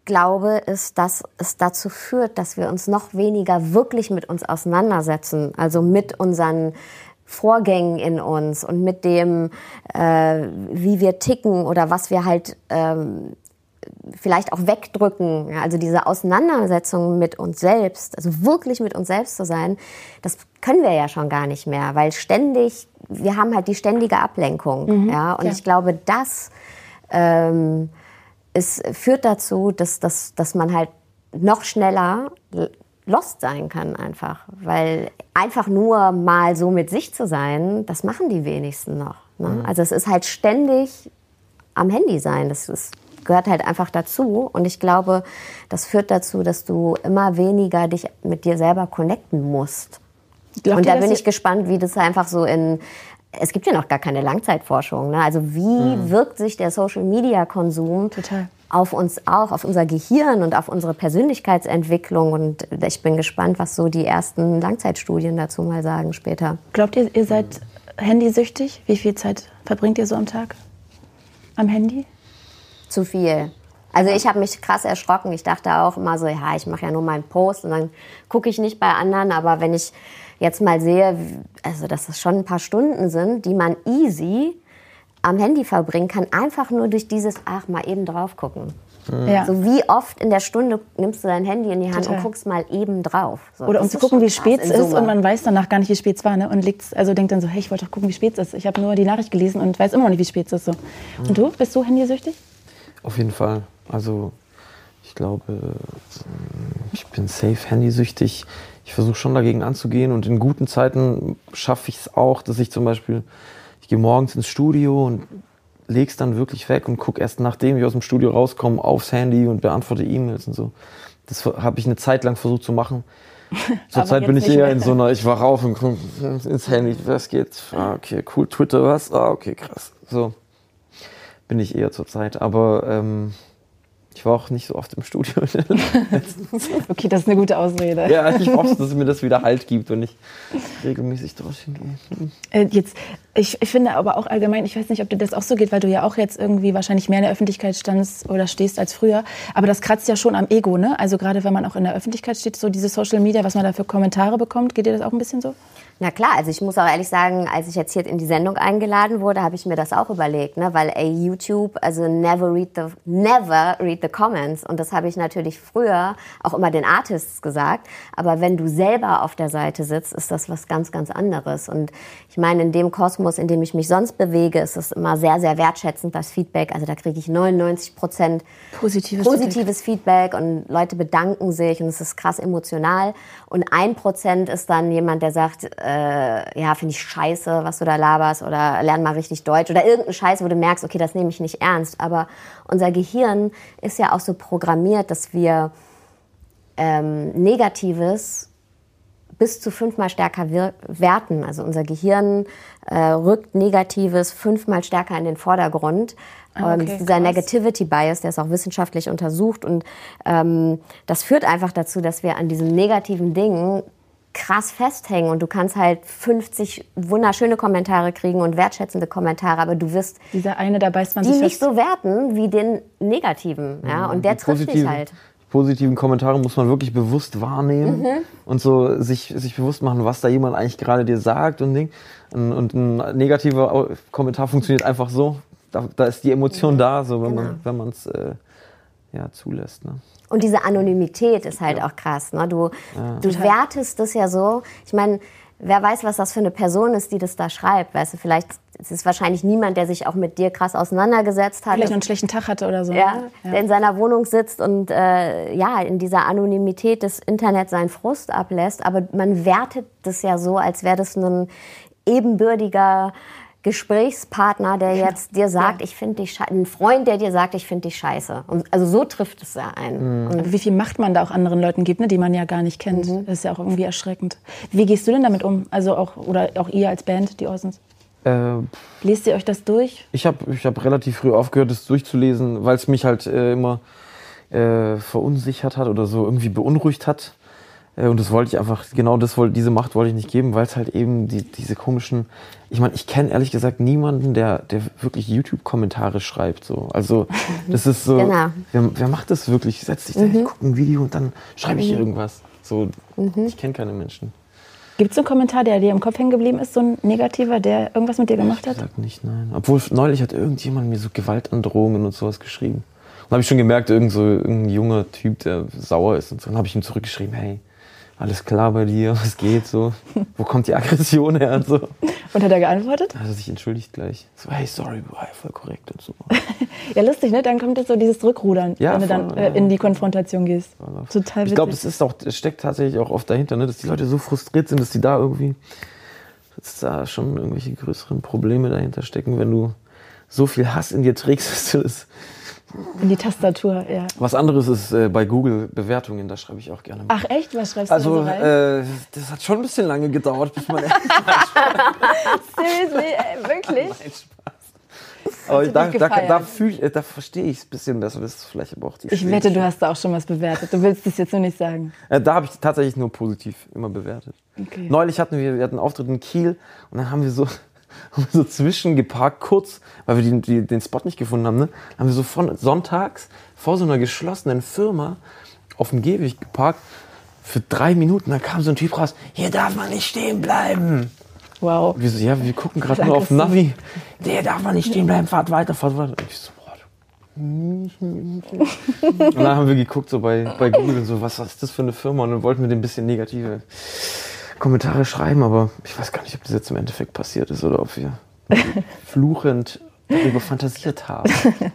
[SPEAKER 3] glaube, ist, dass es dazu führt, dass wir uns noch weniger wirklich mit uns auseinandersetzen, also mit unseren Vorgängen in uns und mit dem, äh, wie wir ticken oder was wir halt ähm, vielleicht auch wegdrücken. Also diese Auseinandersetzung mit uns selbst, also wirklich mit uns selbst zu sein, das können wir ja schon gar nicht mehr, weil ständig, wir haben halt die ständige Ablenkung. Mhm, ja, und ja. ich glaube, das ähm, es führt dazu, dass, dass, dass man halt noch schneller lost sein kann einfach. Weil einfach nur mal so mit sich zu sein, das machen die wenigsten noch. Ne? Mhm. Also es ist halt ständig am Handy sein. Das ist, gehört halt einfach dazu. Und ich glaube, das führt dazu, dass du immer weniger dich mit dir selber connecten musst. Glaubt und da bin ich gespannt, wie das einfach so in es gibt ja noch gar keine Langzeitforschung. Ne? Also wie mhm. wirkt sich der Social-Media-Konsum auf uns auch, auf unser Gehirn und auf unsere Persönlichkeitsentwicklung. Und ich bin gespannt, was so die ersten Langzeitstudien dazu mal sagen später.
[SPEAKER 2] Glaubt ihr, ihr seid handysüchtig? Wie viel Zeit verbringt ihr so am Tag am Handy?
[SPEAKER 3] Zu viel. Also ich habe mich krass erschrocken. Ich dachte auch immer so, ja, ich mache ja nur meinen Post und dann gucke ich nicht bei anderen. Aber wenn ich jetzt mal sehe, also dass das schon ein paar Stunden sind, die man easy am Handy verbringen kann, einfach nur durch dieses, ach, mal eben drauf gucken. Ja. So wie oft in der Stunde nimmst du dein Handy in die Hand Total. und guckst mal eben drauf. So,
[SPEAKER 2] Oder um zu gucken, wie spät es ist und man weiß danach gar nicht, wie spät es war. Ne? Und liegt, also denkt dann so, hey, ich wollte doch gucken, wie spät es ist. Ich habe nur die Nachricht gelesen und weiß immer noch nicht, wie spät es ist. So. Und du, bist du handysüchtig?
[SPEAKER 1] Auf jeden Fall. Also ich glaube, ich bin safe handysüchtig. Ich versuche schon dagegen anzugehen und in guten Zeiten schaffe ich es auch, dass ich zum Beispiel, ich gehe morgens ins Studio und lege es dann wirklich weg und gucke erst nachdem ich aus dem Studio rauskomme aufs Handy und beantworte E-Mails und so. Das habe ich eine Zeit lang versucht zu machen. Zurzeit bin ich eher mehr. in so einer, ich wach auf und gucke ins Handy, was geht? Ah, okay, cool, Twitter, was? Ah, okay, krass. So bin ich eher zurzeit. Aber ähm, ich war auch nicht so oft im Studio.
[SPEAKER 2] okay, das ist eine gute Ausrede.
[SPEAKER 1] Ja, ich hoffe, dass es mir das wieder Halt gibt, wenn ich regelmäßig dorthin gehe.
[SPEAKER 2] Äh, jetzt, ich, ich finde aber auch allgemein, ich weiß nicht, ob dir das auch so geht, weil du ja auch jetzt irgendwie wahrscheinlich mehr in der Öffentlichkeit standst oder stehst als früher. Aber das kratzt ja schon am Ego, ne? Also gerade wenn man auch in der Öffentlichkeit steht, so diese Social Media, was man da für Kommentare bekommt, geht dir das auch ein bisschen so?
[SPEAKER 3] Na klar, also ich muss auch ehrlich sagen, als ich jetzt hier in die Sendung eingeladen wurde, habe ich mir das auch überlegt, ne? weil ey, YouTube, also never read the never read the comments. Und das habe ich natürlich früher auch immer den Artists gesagt, aber wenn du selber auf der Seite sitzt, ist das was ganz ganz anderes. Und ich meine, in dem Kosmos, in dem ich mich sonst bewege, ist es immer sehr sehr wertschätzend das Feedback, also da kriege ich 99 Prozent positives, positives Feedback. Feedback und Leute bedanken sich und es ist krass emotional. Und ein Prozent ist dann jemand, der sagt äh, ja, finde ich scheiße, was du da laberst oder lern mal richtig Deutsch oder irgendein Scheiß, wo du merkst, okay, das nehme ich nicht ernst. Aber unser Gehirn ist ja auch so programmiert, dass wir ähm, Negatives bis zu fünfmal stärker werten. Also unser Gehirn äh, rückt Negatives fünfmal stärker in den Vordergrund. Ah, okay, ähm, dieser krass. Negativity Bias, der ist auch wissenschaftlich untersucht und ähm, das führt einfach dazu, dass wir an diesen negativen Dingen krass festhängen und du kannst halt 50 wunderschöne Kommentare kriegen und wertschätzende Kommentare, aber du wirst
[SPEAKER 2] dieser eine da beißt man
[SPEAKER 3] die nicht so werten wie den negativen, ja, und der trifft dich halt.
[SPEAKER 1] Positiven Kommentare muss man wirklich bewusst wahrnehmen mhm. und so sich, sich bewusst machen, was da jemand eigentlich gerade dir sagt und Ding. Und ein negativer Kommentar funktioniert einfach so. Da, da ist die Emotion mhm. da, so wenn genau. man wenn man es äh, ja zulässt. Ne?
[SPEAKER 3] Und diese Anonymität ist halt ja. auch krass. Ne? Du, ja. du wertest das ja so. Ich meine, wer weiß, was das für eine Person ist, die das da schreibt. Weißt du, vielleicht es ist wahrscheinlich niemand, der sich auch mit dir krass auseinandergesetzt hat.
[SPEAKER 2] Vielleicht einen schlechten Tag hatte oder so.
[SPEAKER 3] Ja, ne? ja. der in seiner Wohnung sitzt und äh, ja, in dieser Anonymität des Internets seinen Frust ablässt. Aber man wertet das ja so, als wäre das ein ebenbürtiger Gesprächspartner, der jetzt dir sagt, ja. ich finde dich scheiße, ein Freund, der dir sagt, ich finde dich scheiße. Und also so trifft es ja einen.
[SPEAKER 2] Mhm. wie viel Macht man da auch anderen Leuten gibt, ne, die man ja gar nicht kennt. Mhm. Das ist ja auch irgendwie erschreckend. Wie gehst du denn damit um? Also auch oder auch ihr als Band, die Orsons? Äh, Lest ihr euch das durch?
[SPEAKER 1] Ich habe ich hab relativ früh aufgehört, das durchzulesen, weil es mich halt äh, immer äh, verunsichert hat oder so irgendwie beunruhigt hat. Äh, und das wollte ich einfach, genau das wollte, diese Macht wollte ich nicht geben, weil es halt eben die, diese komischen, ich meine, ich kenne ehrlich gesagt niemanden, der, der wirklich YouTube-Kommentare schreibt. So. Also das ist so, genau. wer, wer macht das wirklich? Setzt sich da, mhm. ich gucke ein Video und dann schreibe ich mhm. irgendwas. So, mhm. ich kenne keine Menschen.
[SPEAKER 2] Gibt es einen Kommentar, der dir im Kopf hängen geblieben ist, so ein negativer, der irgendwas mit dir gemacht hat?
[SPEAKER 1] Ich nicht, nein. Obwohl neulich hat irgendjemand mir so Gewaltandrohungen und sowas geschrieben. Und habe ich schon gemerkt, irgend so irgendein junger Typ, der sauer ist und so. Dann habe ich ihm zurückgeschrieben, hey, alles klar bei dir, was geht so? Wo kommt die Aggression her und so?
[SPEAKER 2] Und hat er geantwortet?
[SPEAKER 1] Er hat sich entschuldigt gleich. So, hey, sorry, war voll korrekt und so.
[SPEAKER 2] ja, lustig, ne? Dann kommt jetzt so dieses Rückrudern, ja, wenn du dann äh, in die Konfrontation gehst.
[SPEAKER 1] Total witzig. Ich glaube, es ist auch, es steckt tatsächlich auch oft dahinter, ne? dass die Leute so frustriert sind, dass die da irgendwie, dass da schon irgendwelche größeren Probleme dahinter stecken, wenn du so viel Hass in dir trägst, dass du das
[SPEAKER 2] in die Tastatur, ja.
[SPEAKER 1] Was anderes ist äh, bei Google Bewertungen, da schreibe ich auch gerne.
[SPEAKER 2] Mit. Ach echt? Was schreibst
[SPEAKER 1] also,
[SPEAKER 2] du
[SPEAKER 1] da so rein? Äh, das hat schon ein bisschen lange gedauert, bis man.
[SPEAKER 2] Seriously, äh, wirklich? Nein, Spaß.
[SPEAKER 1] Aber da, da, da, fühl, da verstehe ich es ein bisschen besser. Das ist vielleicht aber auch die
[SPEAKER 2] Ich wette, du hast da auch schon was bewertet. Du willst es jetzt nur nicht sagen.
[SPEAKER 1] Äh, da habe ich tatsächlich nur positiv immer bewertet. Okay. Neulich hatten wir, wir hatten einen Auftritt in Kiel und dann haben wir so, haben wir so zwischengeparkt, kurz, weil wir die, die, den Spot nicht gefunden haben, ne? haben wir so von sonntags vor so einer geschlossenen Firma auf dem Gehweg geparkt für drei Minuten. Da kam so ein Typ raus, hier darf man nicht stehen bleiben.
[SPEAKER 2] Wow.
[SPEAKER 1] Wir so, ja, wir gucken gerade nur auf Navi. Der darf man nicht stehen bleiben, fahrt weiter, fahrt weiter. ich so, boah. und dann haben wir geguckt so bei, bei Google so, was, was ist das für eine Firma? Und dann wollten wir dem ein bisschen negative Kommentare schreiben, aber ich weiß gar nicht, ob das jetzt im Endeffekt passiert ist oder ob wir fluchend darüber fantasiert haben.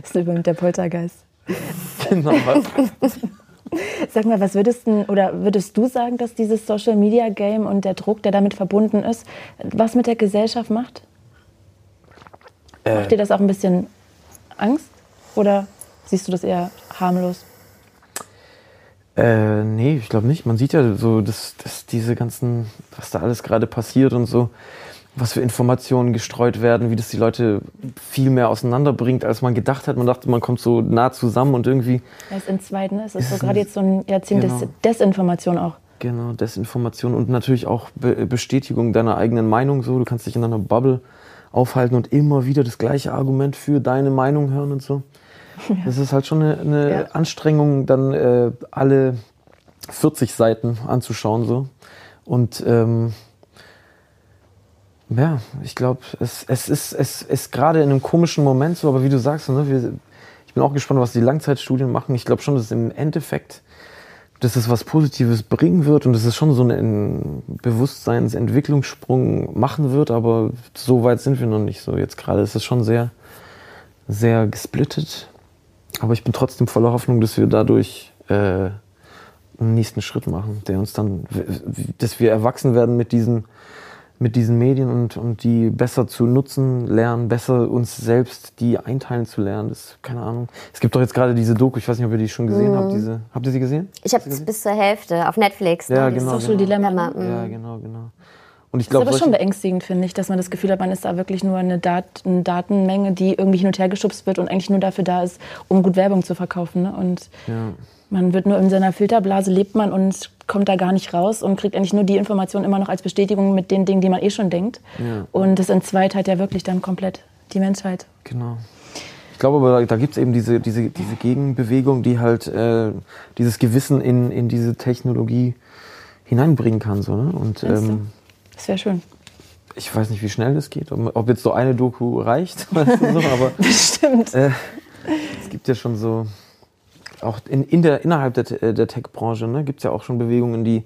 [SPEAKER 2] Das ist übrigens der Poltergeist. Genau. Was? Sag mal, was würdest du oder würdest du sagen, dass dieses Social Media Game und der Druck, der damit verbunden ist, was mit der Gesellschaft macht? Äh. Macht dir das auch ein bisschen Angst oder siehst du das eher harmlos?
[SPEAKER 1] Äh, nee, ich glaube nicht. Man sieht ja so, dass, dass diese ganzen, was da alles gerade passiert und so, was für Informationen gestreut werden, wie das die Leute viel mehr auseinanderbringt, als man gedacht hat. Man dachte, man kommt so nah zusammen und irgendwie.
[SPEAKER 2] Das ist in zweiten, ne? es ist so gerade jetzt so ein Jahrzehnt genau. des Desinformation auch.
[SPEAKER 1] Genau, Desinformation und natürlich auch Be Bestätigung deiner eigenen Meinung. So, du kannst dich in einer Bubble aufhalten und immer wieder das gleiche Argument für deine Meinung hören und so. Ja. Das ist halt schon eine, eine ja. Anstrengung, dann äh, alle 40 Seiten anzuschauen so und ähm, ja, ich glaube, es, es ist, es ist gerade in einem komischen Moment so, aber wie du sagst, ne, wir, ich bin auch gespannt, was die Langzeitstudien machen. Ich glaube schon, dass im Endeffekt, dass es was Positives bringen wird und dass es schon so einen Bewusstseinsentwicklungssprung machen wird, aber so weit sind wir noch nicht so. Jetzt gerade ist es schon sehr, sehr gesplittet. Aber ich bin trotzdem voller Hoffnung, dass wir dadurch äh, einen nächsten Schritt machen, der uns dann, dass wir erwachsen werden mit diesen mit diesen Medien und, und die besser zu nutzen lernen, besser uns selbst die einteilen zu lernen. Das, keine Ahnung. Es gibt doch jetzt gerade diese Doku, ich weiß nicht, ob ihr die schon gesehen mhm. habt. Diese, habt ihr sie gesehen?
[SPEAKER 3] Ich habe es bis zur Hälfte auf Netflix.
[SPEAKER 1] Ja, ne? genau.
[SPEAKER 2] Social
[SPEAKER 1] genau.
[SPEAKER 2] Dilemma.
[SPEAKER 1] Mhm. Ja, genau, genau.
[SPEAKER 2] Und ich glaub, das ist aber schon beängstigend, finde ich, dass man das Gefühl hat, man ist da wirklich nur eine, Dat eine, Datenmenge, die irgendwie hin und her geschubst wird und eigentlich nur dafür da ist, um gut Werbung zu verkaufen. Ne? Und ja. man wird nur in seiner Filterblase, lebt man und kommt da gar nicht raus und kriegt eigentlich nur die Information immer noch als Bestätigung mit den Dingen, die man eh schon denkt. Ja. Und das entzweit halt ja wirklich dann komplett die Menschheit.
[SPEAKER 1] Genau. Ich glaube aber, da gibt es eben diese, diese, diese Gegenbewegung, die halt äh, dieses Gewissen in, in diese Technologie hineinbringen kann. So, ne? Und, ähm,
[SPEAKER 2] das wäre schön.
[SPEAKER 1] Ich weiß nicht, wie schnell das geht, ob jetzt so eine Doku reicht, weißt du, so, aber
[SPEAKER 2] Bestimmt. Äh,
[SPEAKER 1] es gibt ja schon so auch in, in der, innerhalb der, äh, der Tech-Branche ne, gibt es ja auch schon Bewegungen, die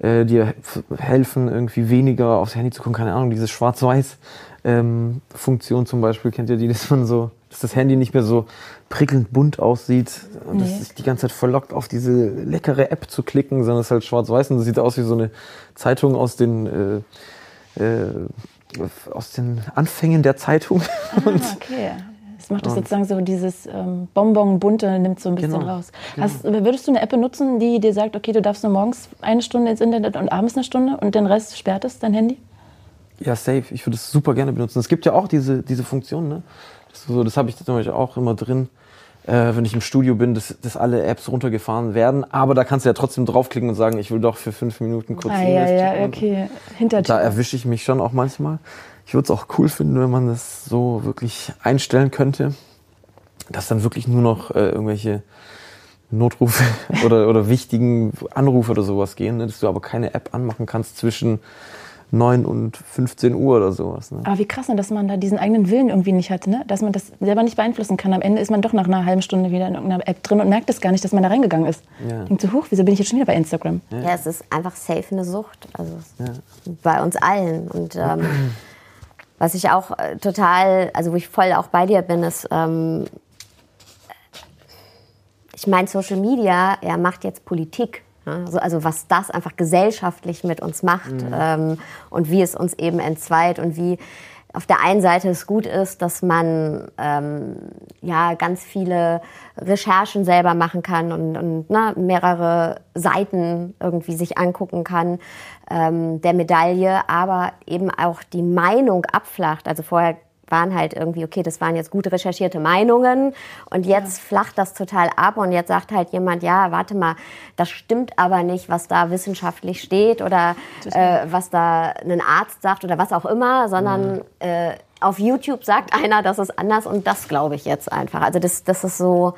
[SPEAKER 1] äh, dir helfen, irgendwie weniger aufs Handy zu gucken. Keine Ahnung, diese Schwarz-Weiß-Funktion ähm, zum Beispiel, kennt ihr die, dass man so, dass das Handy nicht mehr so prickelnd bunt aussieht und nee. dass sich die ganze Zeit verlockt, auf diese leckere App zu klicken, sondern es ist halt schwarz-weiß und das sieht aus wie so eine Zeitung aus den äh, äh, aus den Anfängen der Zeitung.
[SPEAKER 2] Ah, okay. Das macht das sozusagen so dieses ähm, Bonbon-Bunte, nimmt so ein bisschen genau. raus. Hast, genau. würdest du eine App benutzen, die dir sagt, okay, du darfst nur morgens eine Stunde ins Internet und abends eine Stunde und den Rest sperrt es, dein Handy?
[SPEAKER 1] Ja, safe. Ich würde es super gerne benutzen. Es gibt ja auch diese, diese Funktion, ne? Das, so, das habe ich zum Beispiel auch immer drin, äh, wenn ich im Studio bin, dass, dass alle Apps runtergefahren werden. Aber da kannst du ja trotzdem draufklicken und sagen, ich will doch für fünf Minuten kurz
[SPEAKER 2] ah, ja, ja, okay.
[SPEAKER 1] Hintertür. Da erwische ich mich schon auch manchmal. Ich würde es auch cool finden, wenn man das so wirklich einstellen könnte, dass dann wirklich nur noch äh, irgendwelche Notrufe oder, oder wichtigen Anrufe oder sowas gehen, ne? dass du aber keine App anmachen kannst zwischen 9 und 15 Uhr oder sowas. Ne?
[SPEAKER 2] Aber wie krass, ne, dass man da diesen eigenen Willen irgendwie nicht hat, ne? dass man das selber nicht beeinflussen kann. Am Ende ist man doch nach einer halben Stunde wieder in irgendeiner App drin und merkt es gar nicht, dass man da reingegangen ist. Ja. Denkt so, hoch, wieso bin ich jetzt schon wieder bei Instagram?
[SPEAKER 3] Ja, ja es ist einfach safe eine Sucht. Also ja. bei uns allen. Und ähm, Was ich auch äh, total, also wo ich voll auch bei dir bin, ist, ähm, ich meine, Social Media, er macht jetzt Politik. Also, also, was das einfach gesellschaftlich mit uns macht mhm. ähm, und wie es uns eben entzweit und wie auf der einen Seite es gut ist, dass man ähm, ja ganz viele Recherchen selber machen kann und, und ne, mehrere Seiten irgendwie sich angucken kann ähm, der Medaille, aber eben auch die Meinung abflacht. Also vorher waren halt irgendwie, okay, das waren jetzt gut recherchierte Meinungen und jetzt ja. flacht das total ab und jetzt sagt halt jemand, ja, warte mal, das stimmt aber nicht, was da wissenschaftlich steht oder äh, was da ein Arzt sagt oder was auch immer, sondern mhm. äh, auf YouTube sagt einer, das ist anders und das glaube ich jetzt einfach. Also das, das ist so,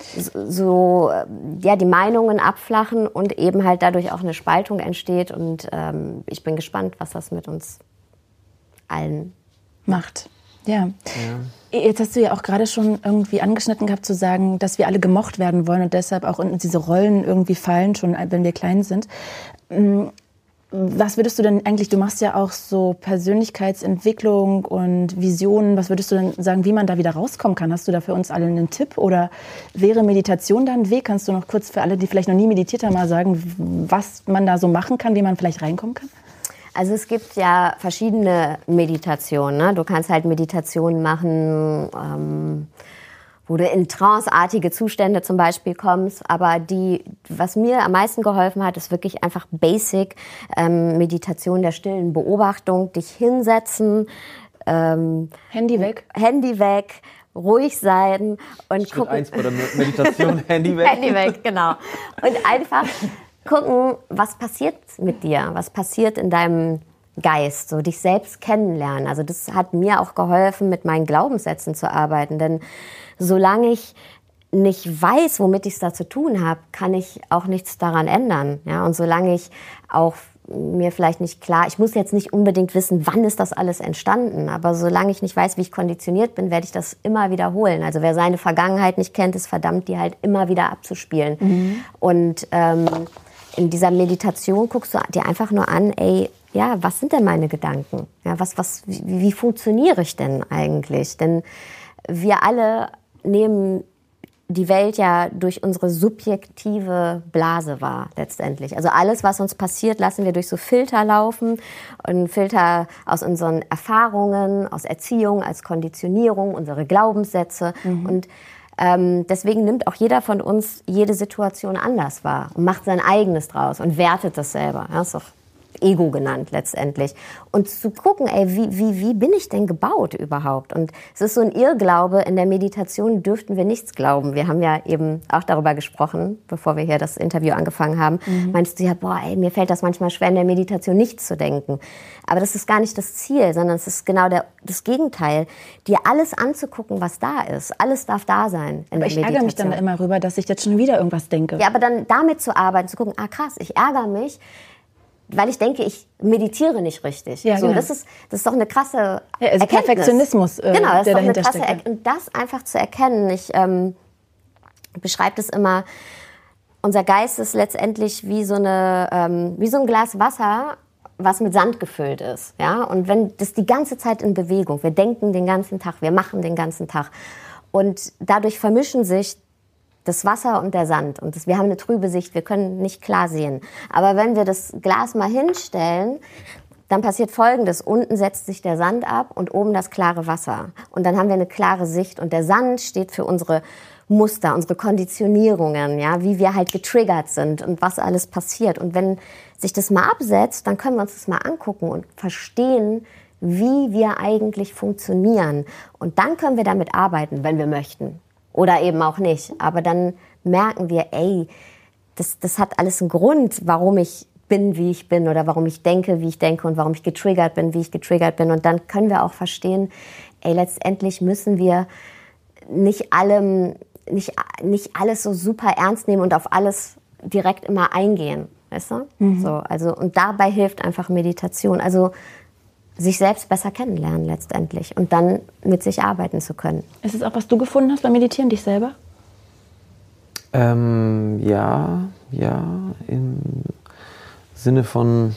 [SPEAKER 3] so ja die Meinungen abflachen und eben halt dadurch auch eine Spaltung entsteht und ähm, ich bin gespannt, was das mit uns allen
[SPEAKER 2] macht. Ja. ja. Jetzt hast du ja auch gerade schon irgendwie angeschnitten gehabt zu sagen, dass wir alle gemocht werden wollen und deshalb auch in diese Rollen irgendwie fallen, schon wenn wir klein sind. Mm, was würdest du denn eigentlich, du machst ja auch so Persönlichkeitsentwicklung und Visionen, was würdest du denn sagen, wie man da wieder rauskommen kann? Hast du da für uns alle einen Tipp oder wäre Meditation da ein Weg? Kannst du noch kurz für alle, die vielleicht noch nie meditiert haben, mal sagen, was man da so machen kann, wie man vielleicht reinkommen kann?
[SPEAKER 3] Also es gibt ja verschiedene Meditationen. Ne? Du kannst halt Meditationen machen, ähm, wo du in tranceartige Zustände zum Beispiel kommst. Aber die, was mir am meisten geholfen hat, ist wirklich einfach Basic ähm, Meditation der stillen Beobachtung. Dich hinsetzen.
[SPEAKER 2] Ähm, Handy weg.
[SPEAKER 3] Handy weg ruhig sein und
[SPEAKER 1] Schritt gucken. eins bei der Meditation, Handy weg.
[SPEAKER 3] Handy weg, genau. Und einfach gucken, was passiert mit dir, was passiert in deinem Geist, so dich selbst kennenlernen. Also das hat mir auch geholfen, mit meinen Glaubenssätzen zu arbeiten, denn solange ich nicht weiß, womit ich es da zu tun habe, kann ich auch nichts daran ändern. Ja, und solange ich auch mir vielleicht nicht klar, ich muss jetzt nicht unbedingt wissen, wann ist das alles entstanden, aber solange ich nicht weiß, wie ich konditioniert bin, werde ich das immer wiederholen. Also wer seine Vergangenheit nicht kennt, ist verdammt, die halt immer wieder abzuspielen. Mhm. Und ähm, in dieser Meditation guckst du dir einfach nur an, ey, ja, was sind denn meine Gedanken? Ja, was, was, wie, wie funktioniere ich denn eigentlich? Denn wir alle nehmen die Welt ja durch unsere subjektive Blase wahr, letztendlich. Also alles, was uns passiert, lassen wir durch so Filter laufen. Und Filter aus unseren Erfahrungen, aus Erziehung, als Konditionierung, unsere Glaubenssätze. Mhm. Und ähm, deswegen nimmt auch jeder von uns jede Situation anders wahr und macht sein eigenes draus und wertet das selber. Ja, ist doch Ego genannt letztendlich. Und zu gucken, ey, wie, wie, wie bin ich denn gebaut überhaupt? Und es ist so ein Irrglaube, in der Meditation dürften wir nichts glauben. Wir haben ja eben auch darüber gesprochen, bevor wir hier das Interview angefangen haben. Mhm. Meinst du ja, boah, ey, mir fällt das manchmal schwer, in der Meditation nichts zu denken. Aber das ist gar nicht das Ziel, sondern es ist genau der, das Gegenteil, dir alles anzugucken, was da ist. Alles darf da sein.
[SPEAKER 2] aber ich ärgere mich dann immer rüber, dass ich jetzt schon wieder irgendwas denke.
[SPEAKER 3] Ja, aber dann damit zu arbeiten, zu gucken, ah krass, ich ärgere mich, weil ich denke, ich meditiere nicht richtig. Ja, so, genau. das, ist, das ist doch eine krasse
[SPEAKER 2] ja, also Perfektionismus,
[SPEAKER 3] äh, genau, das der ist doch eine krasse steckt, ja. Und das einfach zu erkennen, ich ähm, beschreibe das immer, unser Geist ist letztendlich wie so, eine, ähm, wie so ein Glas Wasser, was mit Sand gefüllt ist. Ja? Und wenn das die ganze Zeit in Bewegung, wir denken den ganzen Tag, wir machen den ganzen Tag. Und dadurch vermischen sich das Wasser und der Sand. Und das, wir haben eine trübe Sicht, wir können nicht klar sehen. Aber wenn wir das Glas mal hinstellen, dann passiert Folgendes. Unten setzt sich der Sand ab und oben das klare Wasser. Und dann haben wir eine klare Sicht. Und der Sand steht für unsere Muster, unsere Konditionierungen, ja, wie wir halt getriggert sind und was alles passiert. Und wenn sich das mal absetzt, dann können wir uns das mal angucken und verstehen, wie wir eigentlich funktionieren. Und dann können wir damit arbeiten, wenn wir möchten. Oder eben auch nicht. Aber dann merken wir, ey, das, das hat alles einen Grund, warum ich bin, wie ich bin oder warum ich denke, wie ich denke und warum ich getriggert bin, wie ich getriggert bin. Und dann können wir auch verstehen, ey, letztendlich müssen wir nicht allem, nicht, nicht alles so super ernst nehmen und auf alles direkt immer eingehen. Weißt du? Mhm. So, also, und dabei hilft einfach Meditation. Also sich selbst besser kennenlernen letztendlich und dann mit sich arbeiten zu können.
[SPEAKER 2] Ist es auch, was du gefunden hast beim Meditieren, dich selber?
[SPEAKER 1] Ähm, ja, ja, im Sinne von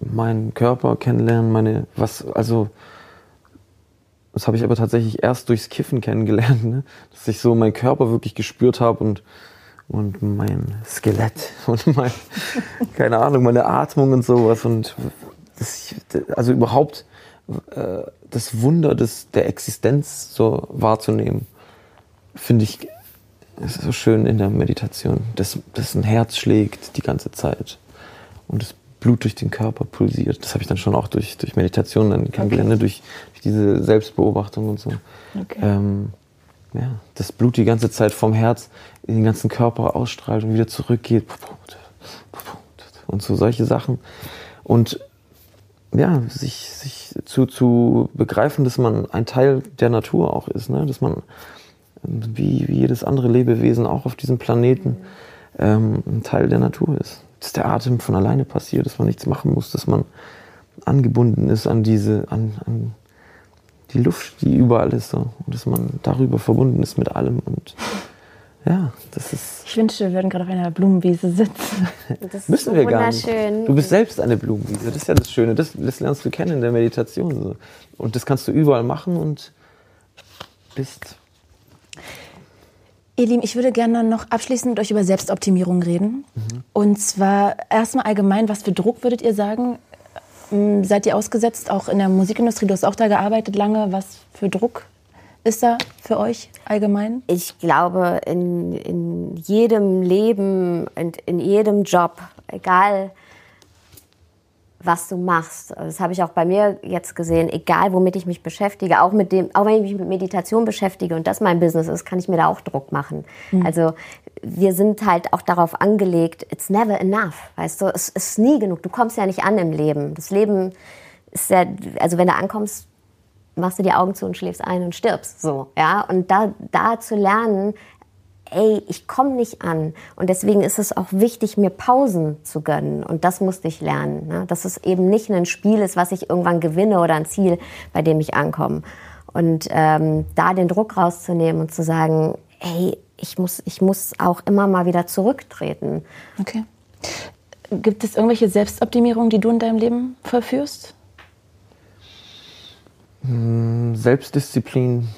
[SPEAKER 1] meinen Körper kennenlernen, meine, was, also, das habe ich aber tatsächlich erst durchs Kiffen kennengelernt, ne? dass ich so meinen Körper wirklich gespürt habe und, und mein Skelett und mein, keine Ahnung, meine Atmung und sowas und das, also überhaupt äh, das Wunder des, der Existenz so wahrzunehmen, finde ich so schön in der Meditation, dass, dass ein Herz schlägt die ganze Zeit und es Blut durch den Körper pulsiert. Das habe ich dann schon auch durch, durch Meditation dann kennengelernt, okay. Ne? durch, durch, diese Selbstbeobachtung und so. Okay. Ähm, ja, das Blut die ganze Zeit vom Herz in den ganzen Körper ausstrahlt und wieder zurückgeht. Und so solche Sachen. Und ja, sich, sich zu, zu begreifen, dass man ein Teil der Natur auch ist, ne? dass man wie, wie jedes andere Lebewesen auch auf diesem Planeten ähm, ein Teil der Natur ist. Dass der Atem von alleine passiert, dass man nichts machen muss, dass man angebunden ist an diese, an, an die Luft, die überall ist, so. und dass man darüber verbunden ist mit allem und ja, das ist.
[SPEAKER 2] Ich wünschte, wir würden gerade auf einer Blumenwiese sitzen.
[SPEAKER 1] Das Müssen wir gar nicht. Du bist selbst eine Blumenwiese. Das ist ja das Schöne. Das, das lernst du kennen in der Meditation. Und das kannst du überall machen und bist.
[SPEAKER 2] Ihr Lieben, ich würde gerne noch abschließend mit euch über Selbstoptimierung reden. Mhm. Und zwar erstmal allgemein, was für Druck würdet ihr sagen? Ähm, seid ihr ausgesetzt, auch in der Musikindustrie? Du hast auch da gearbeitet lange. Was für Druck ist da für euch allgemein?
[SPEAKER 3] Ich glaube, in, in jedem Leben und in jedem Job, egal was du machst. Das habe ich auch bei mir jetzt gesehen, egal womit ich mich beschäftige, auch mit dem, auch wenn ich mich mit Meditation beschäftige und das mein Business ist, kann ich mir da auch Druck machen. Mhm. Also wir sind halt auch darauf angelegt, it's never enough, weißt du, es ist nie genug. Du kommst ja nicht an im Leben. Das Leben ist ja, also wenn du ankommst, machst du die Augen zu und schläfst ein und stirbst. So, ja. Und da, da zu lernen, ey, ich komme nicht an. Und deswegen ist es auch wichtig, mir Pausen zu gönnen. Und das musste ich lernen. Ne? Dass es eben nicht ein Spiel ist, was ich irgendwann gewinne oder ein Ziel, bei dem ich ankomme. Und ähm, da den Druck rauszunehmen und zu sagen, ey, ich muss, ich muss auch immer mal wieder zurücktreten.
[SPEAKER 2] Okay. Gibt es irgendwelche Selbstoptimierungen, die du in deinem Leben verführst?
[SPEAKER 1] Hm, Selbstdisziplin,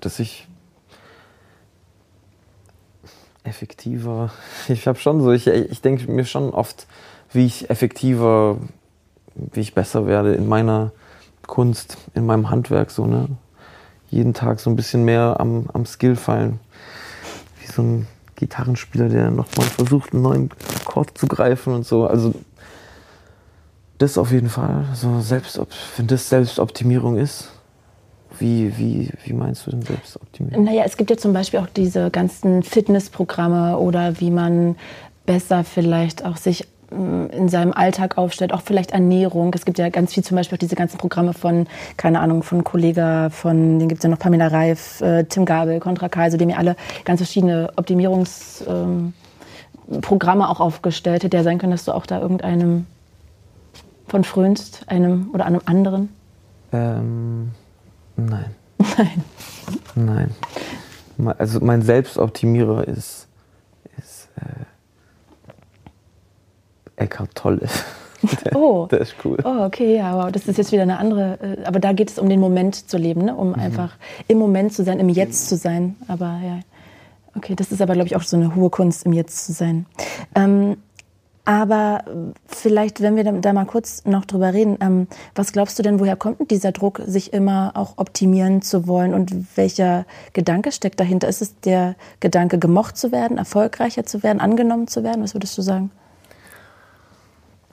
[SPEAKER 1] dass ich effektiver, ich habe schon so, ich, ich denke mir schon oft, wie ich effektiver, wie ich besser werde in meiner Kunst, in meinem Handwerk, so, ne? Jeden Tag so ein bisschen mehr am, am Skill fallen. Wie so ein Gitarrenspieler, der nochmal versucht, einen neuen Akkord zu greifen und so. Also das auf jeden Fall. So selbst, wenn das Selbstoptimierung ist, wie, wie, wie meinst du denn Selbstoptimierung?
[SPEAKER 2] Naja, es gibt ja zum Beispiel auch diese ganzen Fitnessprogramme oder wie man besser vielleicht auch sich mm, in seinem Alltag aufstellt, auch vielleicht Ernährung. Es gibt ja ganz viel, zum Beispiel auch diese ganzen Programme von, keine Ahnung, von Kollega, von, den gibt es ja noch Pamela Reif, äh, Tim Gabel, Contra Kai, also dem ja alle ganz verschiedene Optimierungsprogramme ähm, auch aufgestellt. Hätte ja sein können, dass du auch da irgendeinem von frönst, einem oder einem anderen?
[SPEAKER 1] Ähm, nein. Nein. Nein. Also mein Selbstoptimierer ist, ist äh, Eckhart Tolle. Der,
[SPEAKER 2] oh.
[SPEAKER 1] der ist cool.
[SPEAKER 2] Oh, okay, ja, wow. Das ist jetzt wieder eine andere. Äh, aber da geht es um den Moment zu leben, ne? um mhm. einfach im Moment zu sein, im Jetzt zu sein. Aber ja, okay, das ist aber, glaube ich, auch so eine hohe Kunst, im Jetzt zu sein. Ähm, aber vielleicht, wenn wir da mal kurz noch drüber reden, ähm, was glaubst du denn, woher kommt dieser Druck, sich immer auch optimieren zu wollen und welcher Gedanke steckt dahinter? Ist es der Gedanke, gemocht zu werden, erfolgreicher zu werden, angenommen zu werden? Was würdest du sagen?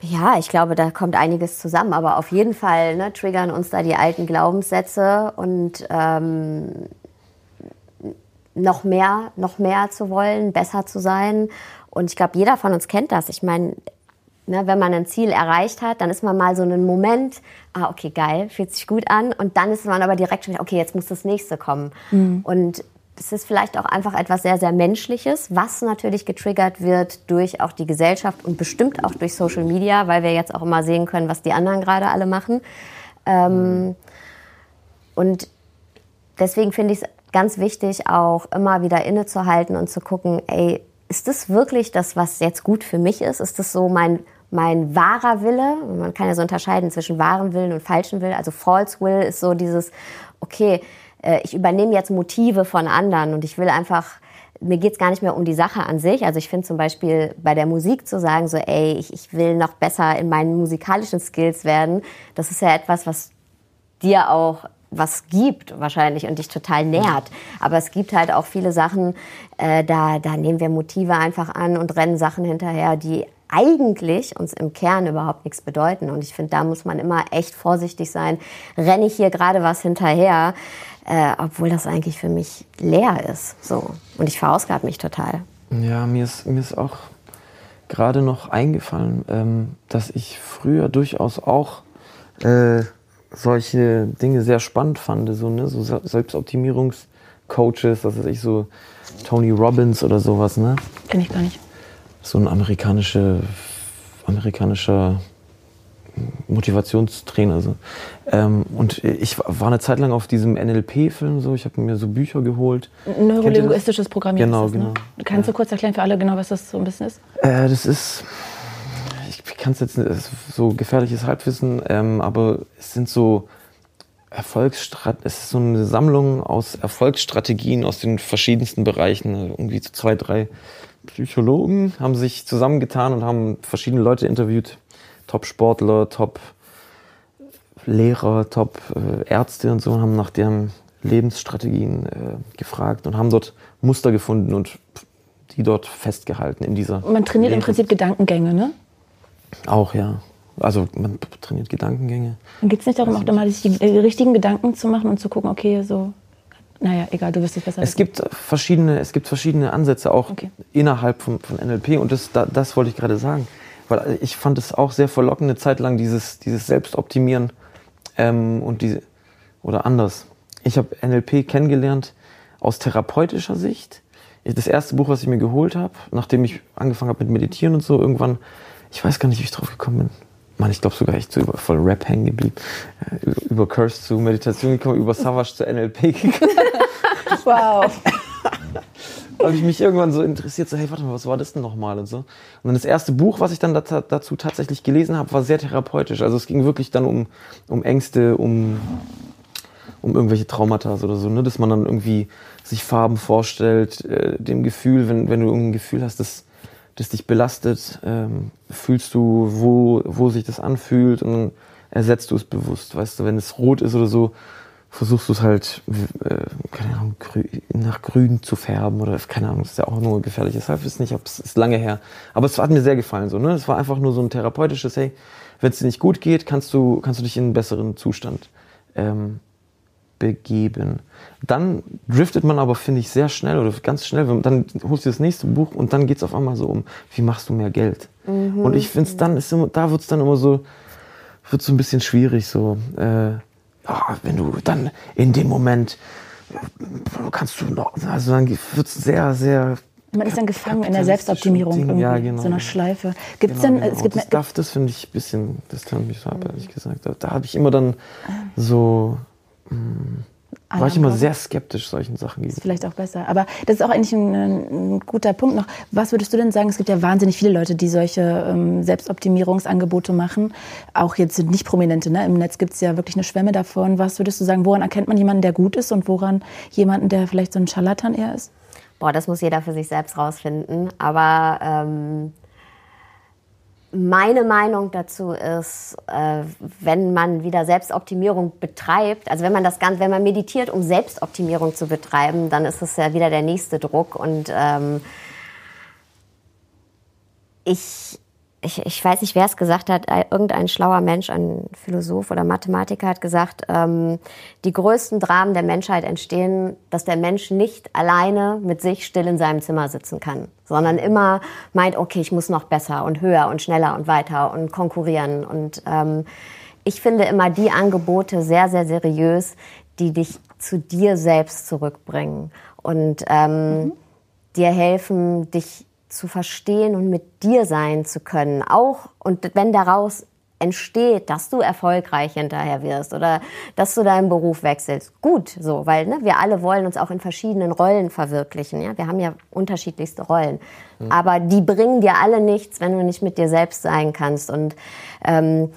[SPEAKER 3] Ja, ich glaube, da kommt einiges zusammen, aber auf jeden Fall ne, triggern uns da die alten Glaubenssätze und ähm, noch mehr, noch mehr zu wollen, besser zu sein und ich glaube, jeder von uns kennt das. Ich meine, ne, wenn man ein Ziel erreicht hat, dann ist man mal so einen Moment, ah, okay, geil, fühlt sich gut an. Und dann ist man aber direkt schon, okay, jetzt muss das nächste kommen. Mhm. Und es ist vielleicht auch einfach etwas sehr, sehr Menschliches, was natürlich getriggert wird durch auch die Gesellschaft und bestimmt auch durch Social Media, weil wir jetzt auch immer sehen können, was die anderen gerade alle machen. Ähm, und deswegen finde ich es ganz wichtig, auch immer wieder innezuhalten und zu gucken, ey, ist das wirklich das, was jetzt gut für mich ist? Ist das so mein, mein wahrer Wille? Man kann ja so unterscheiden zwischen wahrem Willen und falschem Willen. Also False Will ist so dieses, okay, äh, ich übernehme jetzt Motive von anderen und ich will einfach, mir geht's gar nicht mehr um die Sache an sich. Also ich finde zum Beispiel bei der Musik zu sagen, so, ey, ich, ich will noch besser in meinen musikalischen Skills werden, das ist ja etwas, was dir auch was gibt wahrscheinlich und dich total nährt. Aber es gibt halt auch viele Sachen, äh, da, da nehmen wir Motive einfach an und rennen Sachen hinterher, die eigentlich uns im Kern überhaupt nichts bedeuten. Und ich finde, da muss man immer echt vorsichtig sein. Renne ich hier gerade was hinterher, äh, obwohl das eigentlich für mich leer ist. So. Und ich verausgabe mich total.
[SPEAKER 1] Ja, mir ist, mir ist auch gerade noch eingefallen, ähm, dass ich früher durchaus auch äh, solche Dinge sehr spannend fand. So, ne? so Selbstoptimierungscoaches, das ist ich so Tony Robbins oder sowas. Ne?
[SPEAKER 2] Kenn ich gar nicht.
[SPEAKER 1] So ein amerikanische, amerikanischer Motivationstrainer. So. Ähm, und ich war eine Zeit lang auf diesem NLP-Film so. Ich habe mir so Bücher geholt.
[SPEAKER 2] Neurolinguistisches Programmieren.
[SPEAKER 1] Genau,
[SPEAKER 2] das, ne?
[SPEAKER 1] genau.
[SPEAKER 2] Kannst du kurz erklären für alle genau, was das so ein bisschen ist?
[SPEAKER 1] Äh, das ist, kann es jetzt nicht, so gefährliches Halbwissen, ähm, aber es sind so Erfolgsstrat es ist so eine Sammlung aus Erfolgsstrategien aus den verschiedensten Bereichen. Irgendwie so zwei, drei Psychologen haben sich zusammengetan und haben verschiedene Leute interviewt. Top-Sportler, Top-Lehrer, Top-Ärzte und so und haben nach deren Lebensstrategien äh, gefragt und haben dort Muster gefunden und die dort festgehalten in dieser.
[SPEAKER 2] Man trainiert im Prinzip Gedankengänge, ne?
[SPEAKER 1] Auch, ja. Also man trainiert Gedankengänge.
[SPEAKER 2] Dann geht es nicht darum, auch mal sich die, die richtigen Gedanken zu machen und zu gucken, okay, so, naja, egal, du wirst es besser.
[SPEAKER 1] Es gibt verschiedene, es gibt verschiedene Ansätze auch
[SPEAKER 2] Okay.
[SPEAKER 1] innerhalb von, von NLP und das, da, das wollte ich gerade sagen. Weil ich fand es auch sehr verlockend, eine Zeit lang dieses, dieses Selbstoptimieren ähm, und diese, oder anders. Ich habe NLP kennengelernt aus therapeutischer Sicht. Das erste Buch, was ich mir geholt habe, nachdem ich angefangen habe mit Meditieren und so, irgendwann, ich weiß gar nicht, wie ich drauf gekommen bin. Mann, ich glaube sogar echt so über voll Rap hängen geblieben. Äh, Über, Curse zu Meditation gekommen, über Savage zu NLP gekommen.
[SPEAKER 2] Wow.
[SPEAKER 1] habe ich mich irgendwann so interessiert, so, hey, warte mal, was war das denn nochmal und so. Und dann das erste Buch, was ich dann dazu, dazu tatsächlich gelesen habe, war sehr therapeutisch. Also es ging wirklich dann um, um Ängste, um, um irgendwelche Traumata oder so, ne? dass man dann irgendwie sich Farben vorstellt, äh, dem Gefühl, wenn, wenn du irgendein Gefühl hast, das, das dich belastet, ähm, fühlst du, wo, wo sich das anfühlt und dann ersetzt du es bewusst. Weißt du, wenn es rot ist oder so, versuchst du es halt, äh, keine Ahnung, grü nach grün zu färben oder keine Ahnung, das ist ja auch nur gefährliches Halbwissen, ich hab's, ist lange her. Aber es hat mir sehr gefallen so, ne? Es war einfach nur so ein therapeutisches, hey, wenn es dir nicht gut geht, kannst du, kannst du dich in einen besseren Zustand ähm, begeben. Dann driftet man aber, finde ich, sehr schnell oder ganz schnell, dann holst du das nächste Buch und dann geht's auf einmal so um, wie machst du mehr Geld? Und ich finde es dann, ist immer, da wird's dann immer so, wird so ein bisschen schwierig so. Äh, ja, wenn du dann in dem Moment äh, kannst du noch, also dann wird's sehr, sehr
[SPEAKER 2] Man ist dann gefangen in der Selbstoptimierung
[SPEAKER 1] ja, genau.
[SPEAKER 2] so einer Schleife. Gibt es
[SPEAKER 1] Genau,
[SPEAKER 2] denn,
[SPEAKER 1] genau.
[SPEAKER 2] es gibt
[SPEAKER 1] das, das finde ich ein bisschen, das kann mich so ab, ehrlich gesagt. Da, habe ich immer dann so, mh, war ich immer sehr skeptisch solchen Sachen
[SPEAKER 2] ist
[SPEAKER 1] gegenüber.
[SPEAKER 2] vielleicht auch besser. Aber das ist auch eigentlich ein, ein guter Punkt noch. Was würdest du denn sagen? Es gibt ja wahnsinnig viele Leute, die solche ähm, Selbstoptimierungsangebote machen. Auch jetzt nicht prominente. Ne? Im Netz gibt es ja wirklich eine Schwemme davon. Was würdest du sagen? Woran erkennt man jemanden, der gut ist und woran jemanden, der vielleicht so ein Scharlatan eher ist?
[SPEAKER 3] Boah, das muss jeder für sich selbst rausfinden. Aber ähm, meine Meinung dazu ist, äh, wenn man wieder Selbstoptimierung betreibt, also wenn man das Ganze, wenn man meditiert, um Selbstoptimierung zu betreiben, dann ist es ja wieder der nächste Druck. Und ähm, ich, ich, ich weiß nicht, wer es gesagt hat, äh, irgendein schlauer Mensch, ein Philosoph oder Mathematiker hat gesagt, ähm, die größten Dramen der Menschheit entstehen, dass der Mensch nicht alleine mit sich still in seinem Zimmer sitzen kann, sondern immer meint, okay, ich muss noch besser und höher und schneller und weiter und konkurrieren. Und ähm, ich finde immer die Angebote sehr, sehr seriös, die dich zu dir selbst zurückbringen und ähm, dir helfen, dich zu verstehen und mit dir sein zu können. Auch und wenn daraus entsteht, dass du erfolgreich hinterher wirst oder dass du deinen Beruf wechselst. Gut, so, weil ne, wir alle wollen uns auch in verschiedenen Rollen verwirklichen. Ja? Wir haben ja unterschiedlichste Rollen. Aber die bringen dir alle nichts, wenn du nicht mit dir selbst sein kannst. Und ähm,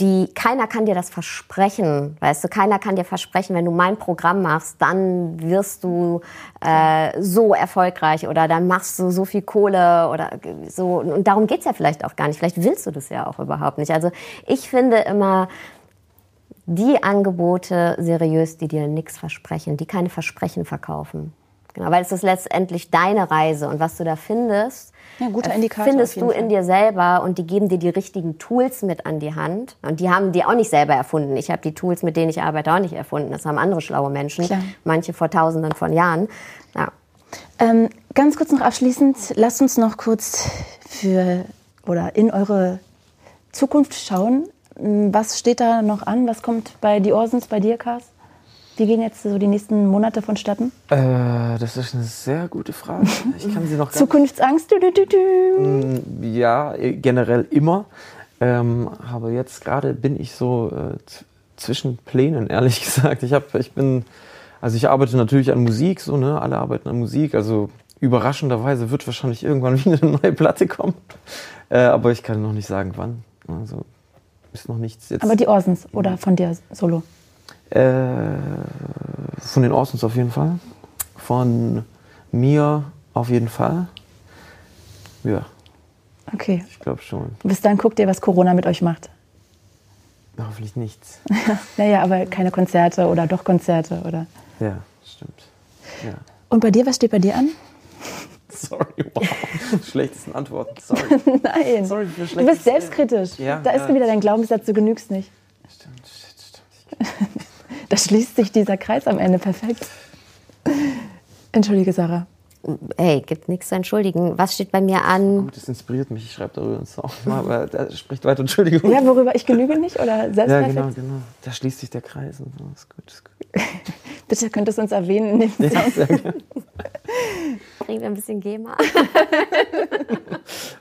[SPEAKER 3] die, keiner kann dir das versprechen, weißt du, keiner kann dir versprechen, wenn du mein Programm machst, dann wirst du äh, so erfolgreich oder dann machst du so viel Kohle oder so. Und darum geht's ja vielleicht auch gar nicht. Vielleicht willst du das ja auch überhaupt nicht. Also ich finde immer die Angebote seriös, die dir nichts versprechen, die keine Versprechen verkaufen. Genau, weil es ist letztendlich deine Reise und was du da findest,
[SPEAKER 2] ja, guter
[SPEAKER 3] äh,
[SPEAKER 2] Indikator
[SPEAKER 3] findest du
[SPEAKER 2] Fall.
[SPEAKER 3] in dir selber und die geben dir die richtigen Tools mit an die Hand. Und die haben die auch nicht selber erfunden. Ich habe die Tools, mit denen ich arbeite, auch nicht erfunden. Das haben andere schlaue Menschen,
[SPEAKER 2] Klar.
[SPEAKER 3] manche vor Tausenden von Jahren. Ja.
[SPEAKER 2] Ähm, ganz kurz noch abschließend, lasst uns noch kurz für oder in eure Zukunft schauen. Hm, Was steht da noch an? Was kommt bei die Orsons, bei dir, Kars? Wie gehen jetzt so die nächsten Monate vonstatten?
[SPEAKER 1] Äh, das ist eine sehr gute Frage. Ich kann sie noch gar
[SPEAKER 2] Zukunftsangst? Du, du, du, du.
[SPEAKER 1] Ja, äh, generell immer. Ähm, aber jetzt gerade bin ich so äh, zwischen Plänen, ehrlich gesagt. Ich habe, ich bin, also ich arbeite natürlich an Musik, so ne, alle arbeiten an Musik. Also überraschenderweise wird wahrscheinlich irgendwann wieder eine neue Platte kommen. Äh, aber ich kann noch nicht sagen, wann. Also ist noch nichts jetzt.
[SPEAKER 2] Aber die Orsons oder von dir solo?
[SPEAKER 1] Äh, von den Orsons auf jeden Fall. Von mir auf jeden Fall. Ja,
[SPEAKER 2] Okay.
[SPEAKER 1] ich glaube schon.
[SPEAKER 2] Bis dann guckt ihr, was Corona mit euch macht.
[SPEAKER 1] Hoffentlich nichts.
[SPEAKER 2] Naja, aber keine Konzerte oder doch Konzerte oder.
[SPEAKER 1] Ja, stimmt. Ja.
[SPEAKER 2] Und bei dir, was steht bei dir an?
[SPEAKER 1] Sorry, wow. Schlechtesten Antworten. Sorry.
[SPEAKER 2] Nein.
[SPEAKER 1] Sorry für
[SPEAKER 2] du bist selbstkritisch.
[SPEAKER 1] Ja,
[SPEAKER 2] da ist
[SPEAKER 1] ja.
[SPEAKER 2] wieder dein Glaubenssatz, du genügst nicht.
[SPEAKER 1] Stimmt, stimmt, stimmt.
[SPEAKER 2] Da schließt sich dieser Kreis am Ende perfekt. Entschuldige, Sarah.
[SPEAKER 3] Hey, gibt nichts zu entschuldigen. Was steht bei mir an?
[SPEAKER 1] Gut, das inspiriert mich. Ich schreibe darüber einen Song. Aber da spricht weiter, Entschuldigung.
[SPEAKER 2] Ja, worüber ich genüge nicht oder
[SPEAKER 1] Ja,
[SPEAKER 2] selbstperfekt?
[SPEAKER 1] genau, genau. Da schließt sich der Kreis und so. Ist gut, ist gut.
[SPEAKER 2] Bitte könntest du uns erwähnen in dem
[SPEAKER 1] Ja,
[SPEAKER 2] Song.
[SPEAKER 1] sehr gerne.
[SPEAKER 3] Wir ein bisschen GEMA?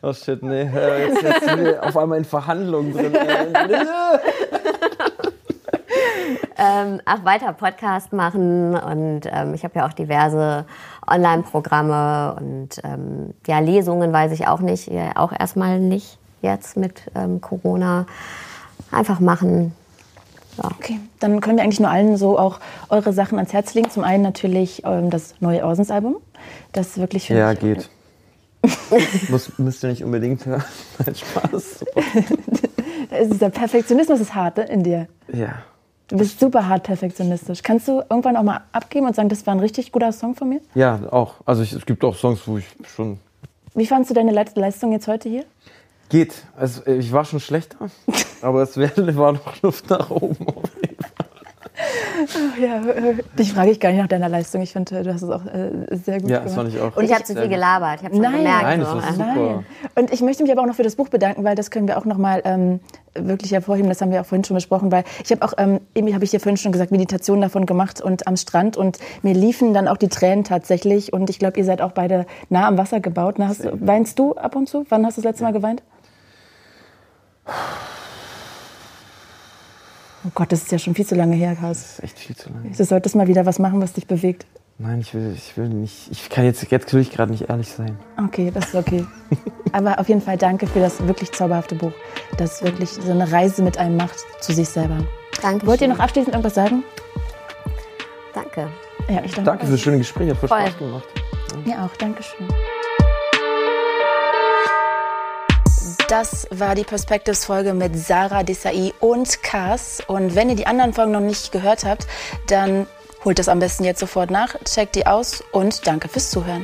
[SPEAKER 1] Oh shit, nee. Äh, Jetzt, jetzt sind wir auf einmal in Verhandlungen drin. Äh,
[SPEAKER 3] ähm, ach, weiter Podcast machen und ähm, ich habe ja auch diverse Online-Programme und ähm, ja, Lesungen weiß ich auch nicht, ja, auch erstmal nicht jetzt mit ähm, Corona. Einfach machen.
[SPEAKER 2] Okay, dann können wir eigentlich nur allen so auch eure Sachen ans Herz legen. Zum einen natürlich ähm, das neue Orsons-Album. Das wirklich finde
[SPEAKER 1] ja, geht. Muss, müsst ihr nicht unbedingt hören. Nein, Spaß. Super.
[SPEAKER 2] Da ist dieser Perfektionismus ist hart ne, in dir.
[SPEAKER 1] Ja.
[SPEAKER 2] Du bist super hart perfektionistisch. Kannst du irgendwann auch mal abgeben und sagen, das war ein richtig guter Song von mir?
[SPEAKER 1] Ja, auch. Also ich, es gibt auch Songs, wo ich schon
[SPEAKER 2] Wie fandst du deine Le- Leistung jetzt heute hier?
[SPEAKER 1] Geht. Also, äh, ich war schon schlechter, aber es war noch Luft nach oben.
[SPEAKER 2] Ja, äh, dich frage ich gar nicht nach deiner Leistung. Ich finde, du hast es auch äh, sehr gut
[SPEAKER 1] Ja,
[SPEAKER 2] gemacht.
[SPEAKER 1] das fand ich auch.
[SPEAKER 3] Und ich habe zu viel gelabert. Ich habe schon
[SPEAKER 2] Nein.
[SPEAKER 3] gemerkt.
[SPEAKER 1] Nein,
[SPEAKER 3] so.
[SPEAKER 1] das war
[SPEAKER 3] äh,
[SPEAKER 1] super.
[SPEAKER 2] Nein. Und ich möchte mich aber auch noch für das Buch bedanken, weil das können wir auch noch mal ähm, wirklich hervorheben. Das haben wir auch vorhin schon besprochen, weil ich habe auch, ähm, eben habe ich dir vorhin schon gesagt, Meditation davon gemacht und am Strand und mir liefen dann auch die Tränen tatsächlich. Und ich glaube, ihr seid auch beide nah am Wasser gebaut. Hast, weinst du ab und zu? Wann hast du das letzte Mal geweint? Oh Gott, das ist ja schon viel zu lange her, Klaus.
[SPEAKER 1] Das ist echt viel zu lange.
[SPEAKER 2] Du solltest mal wieder was machen, was dich bewegt.
[SPEAKER 1] Nein, ich will, ich will nicht. Ich kann jetzt, jetzt will ich gerade nicht ehrlich sein.
[SPEAKER 2] Okay, das ist okay. Aber auf jeden Fall danke für das wirklich zauberhafte Buch, das wirklich so eine Reise mit einem macht zu sich selber.
[SPEAKER 3] Danke.
[SPEAKER 2] Wollt ihr noch abschließend irgendwas sagen?
[SPEAKER 3] Danke.
[SPEAKER 2] Ja, ich danke.
[SPEAKER 1] Danke für das schöne Gespräch, hat voll
[SPEAKER 3] Voll.
[SPEAKER 1] Spaß gemacht.
[SPEAKER 2] Mir auch, Dankeschön. Das war die Perspectives-Folge mit Sarah Desai und Kars. Und wenn ihr die anderen Folgen noch nicht gehört habt, dann holt das am besten jetzt sofort nach, checkt die aus und danke fürs Zuhören.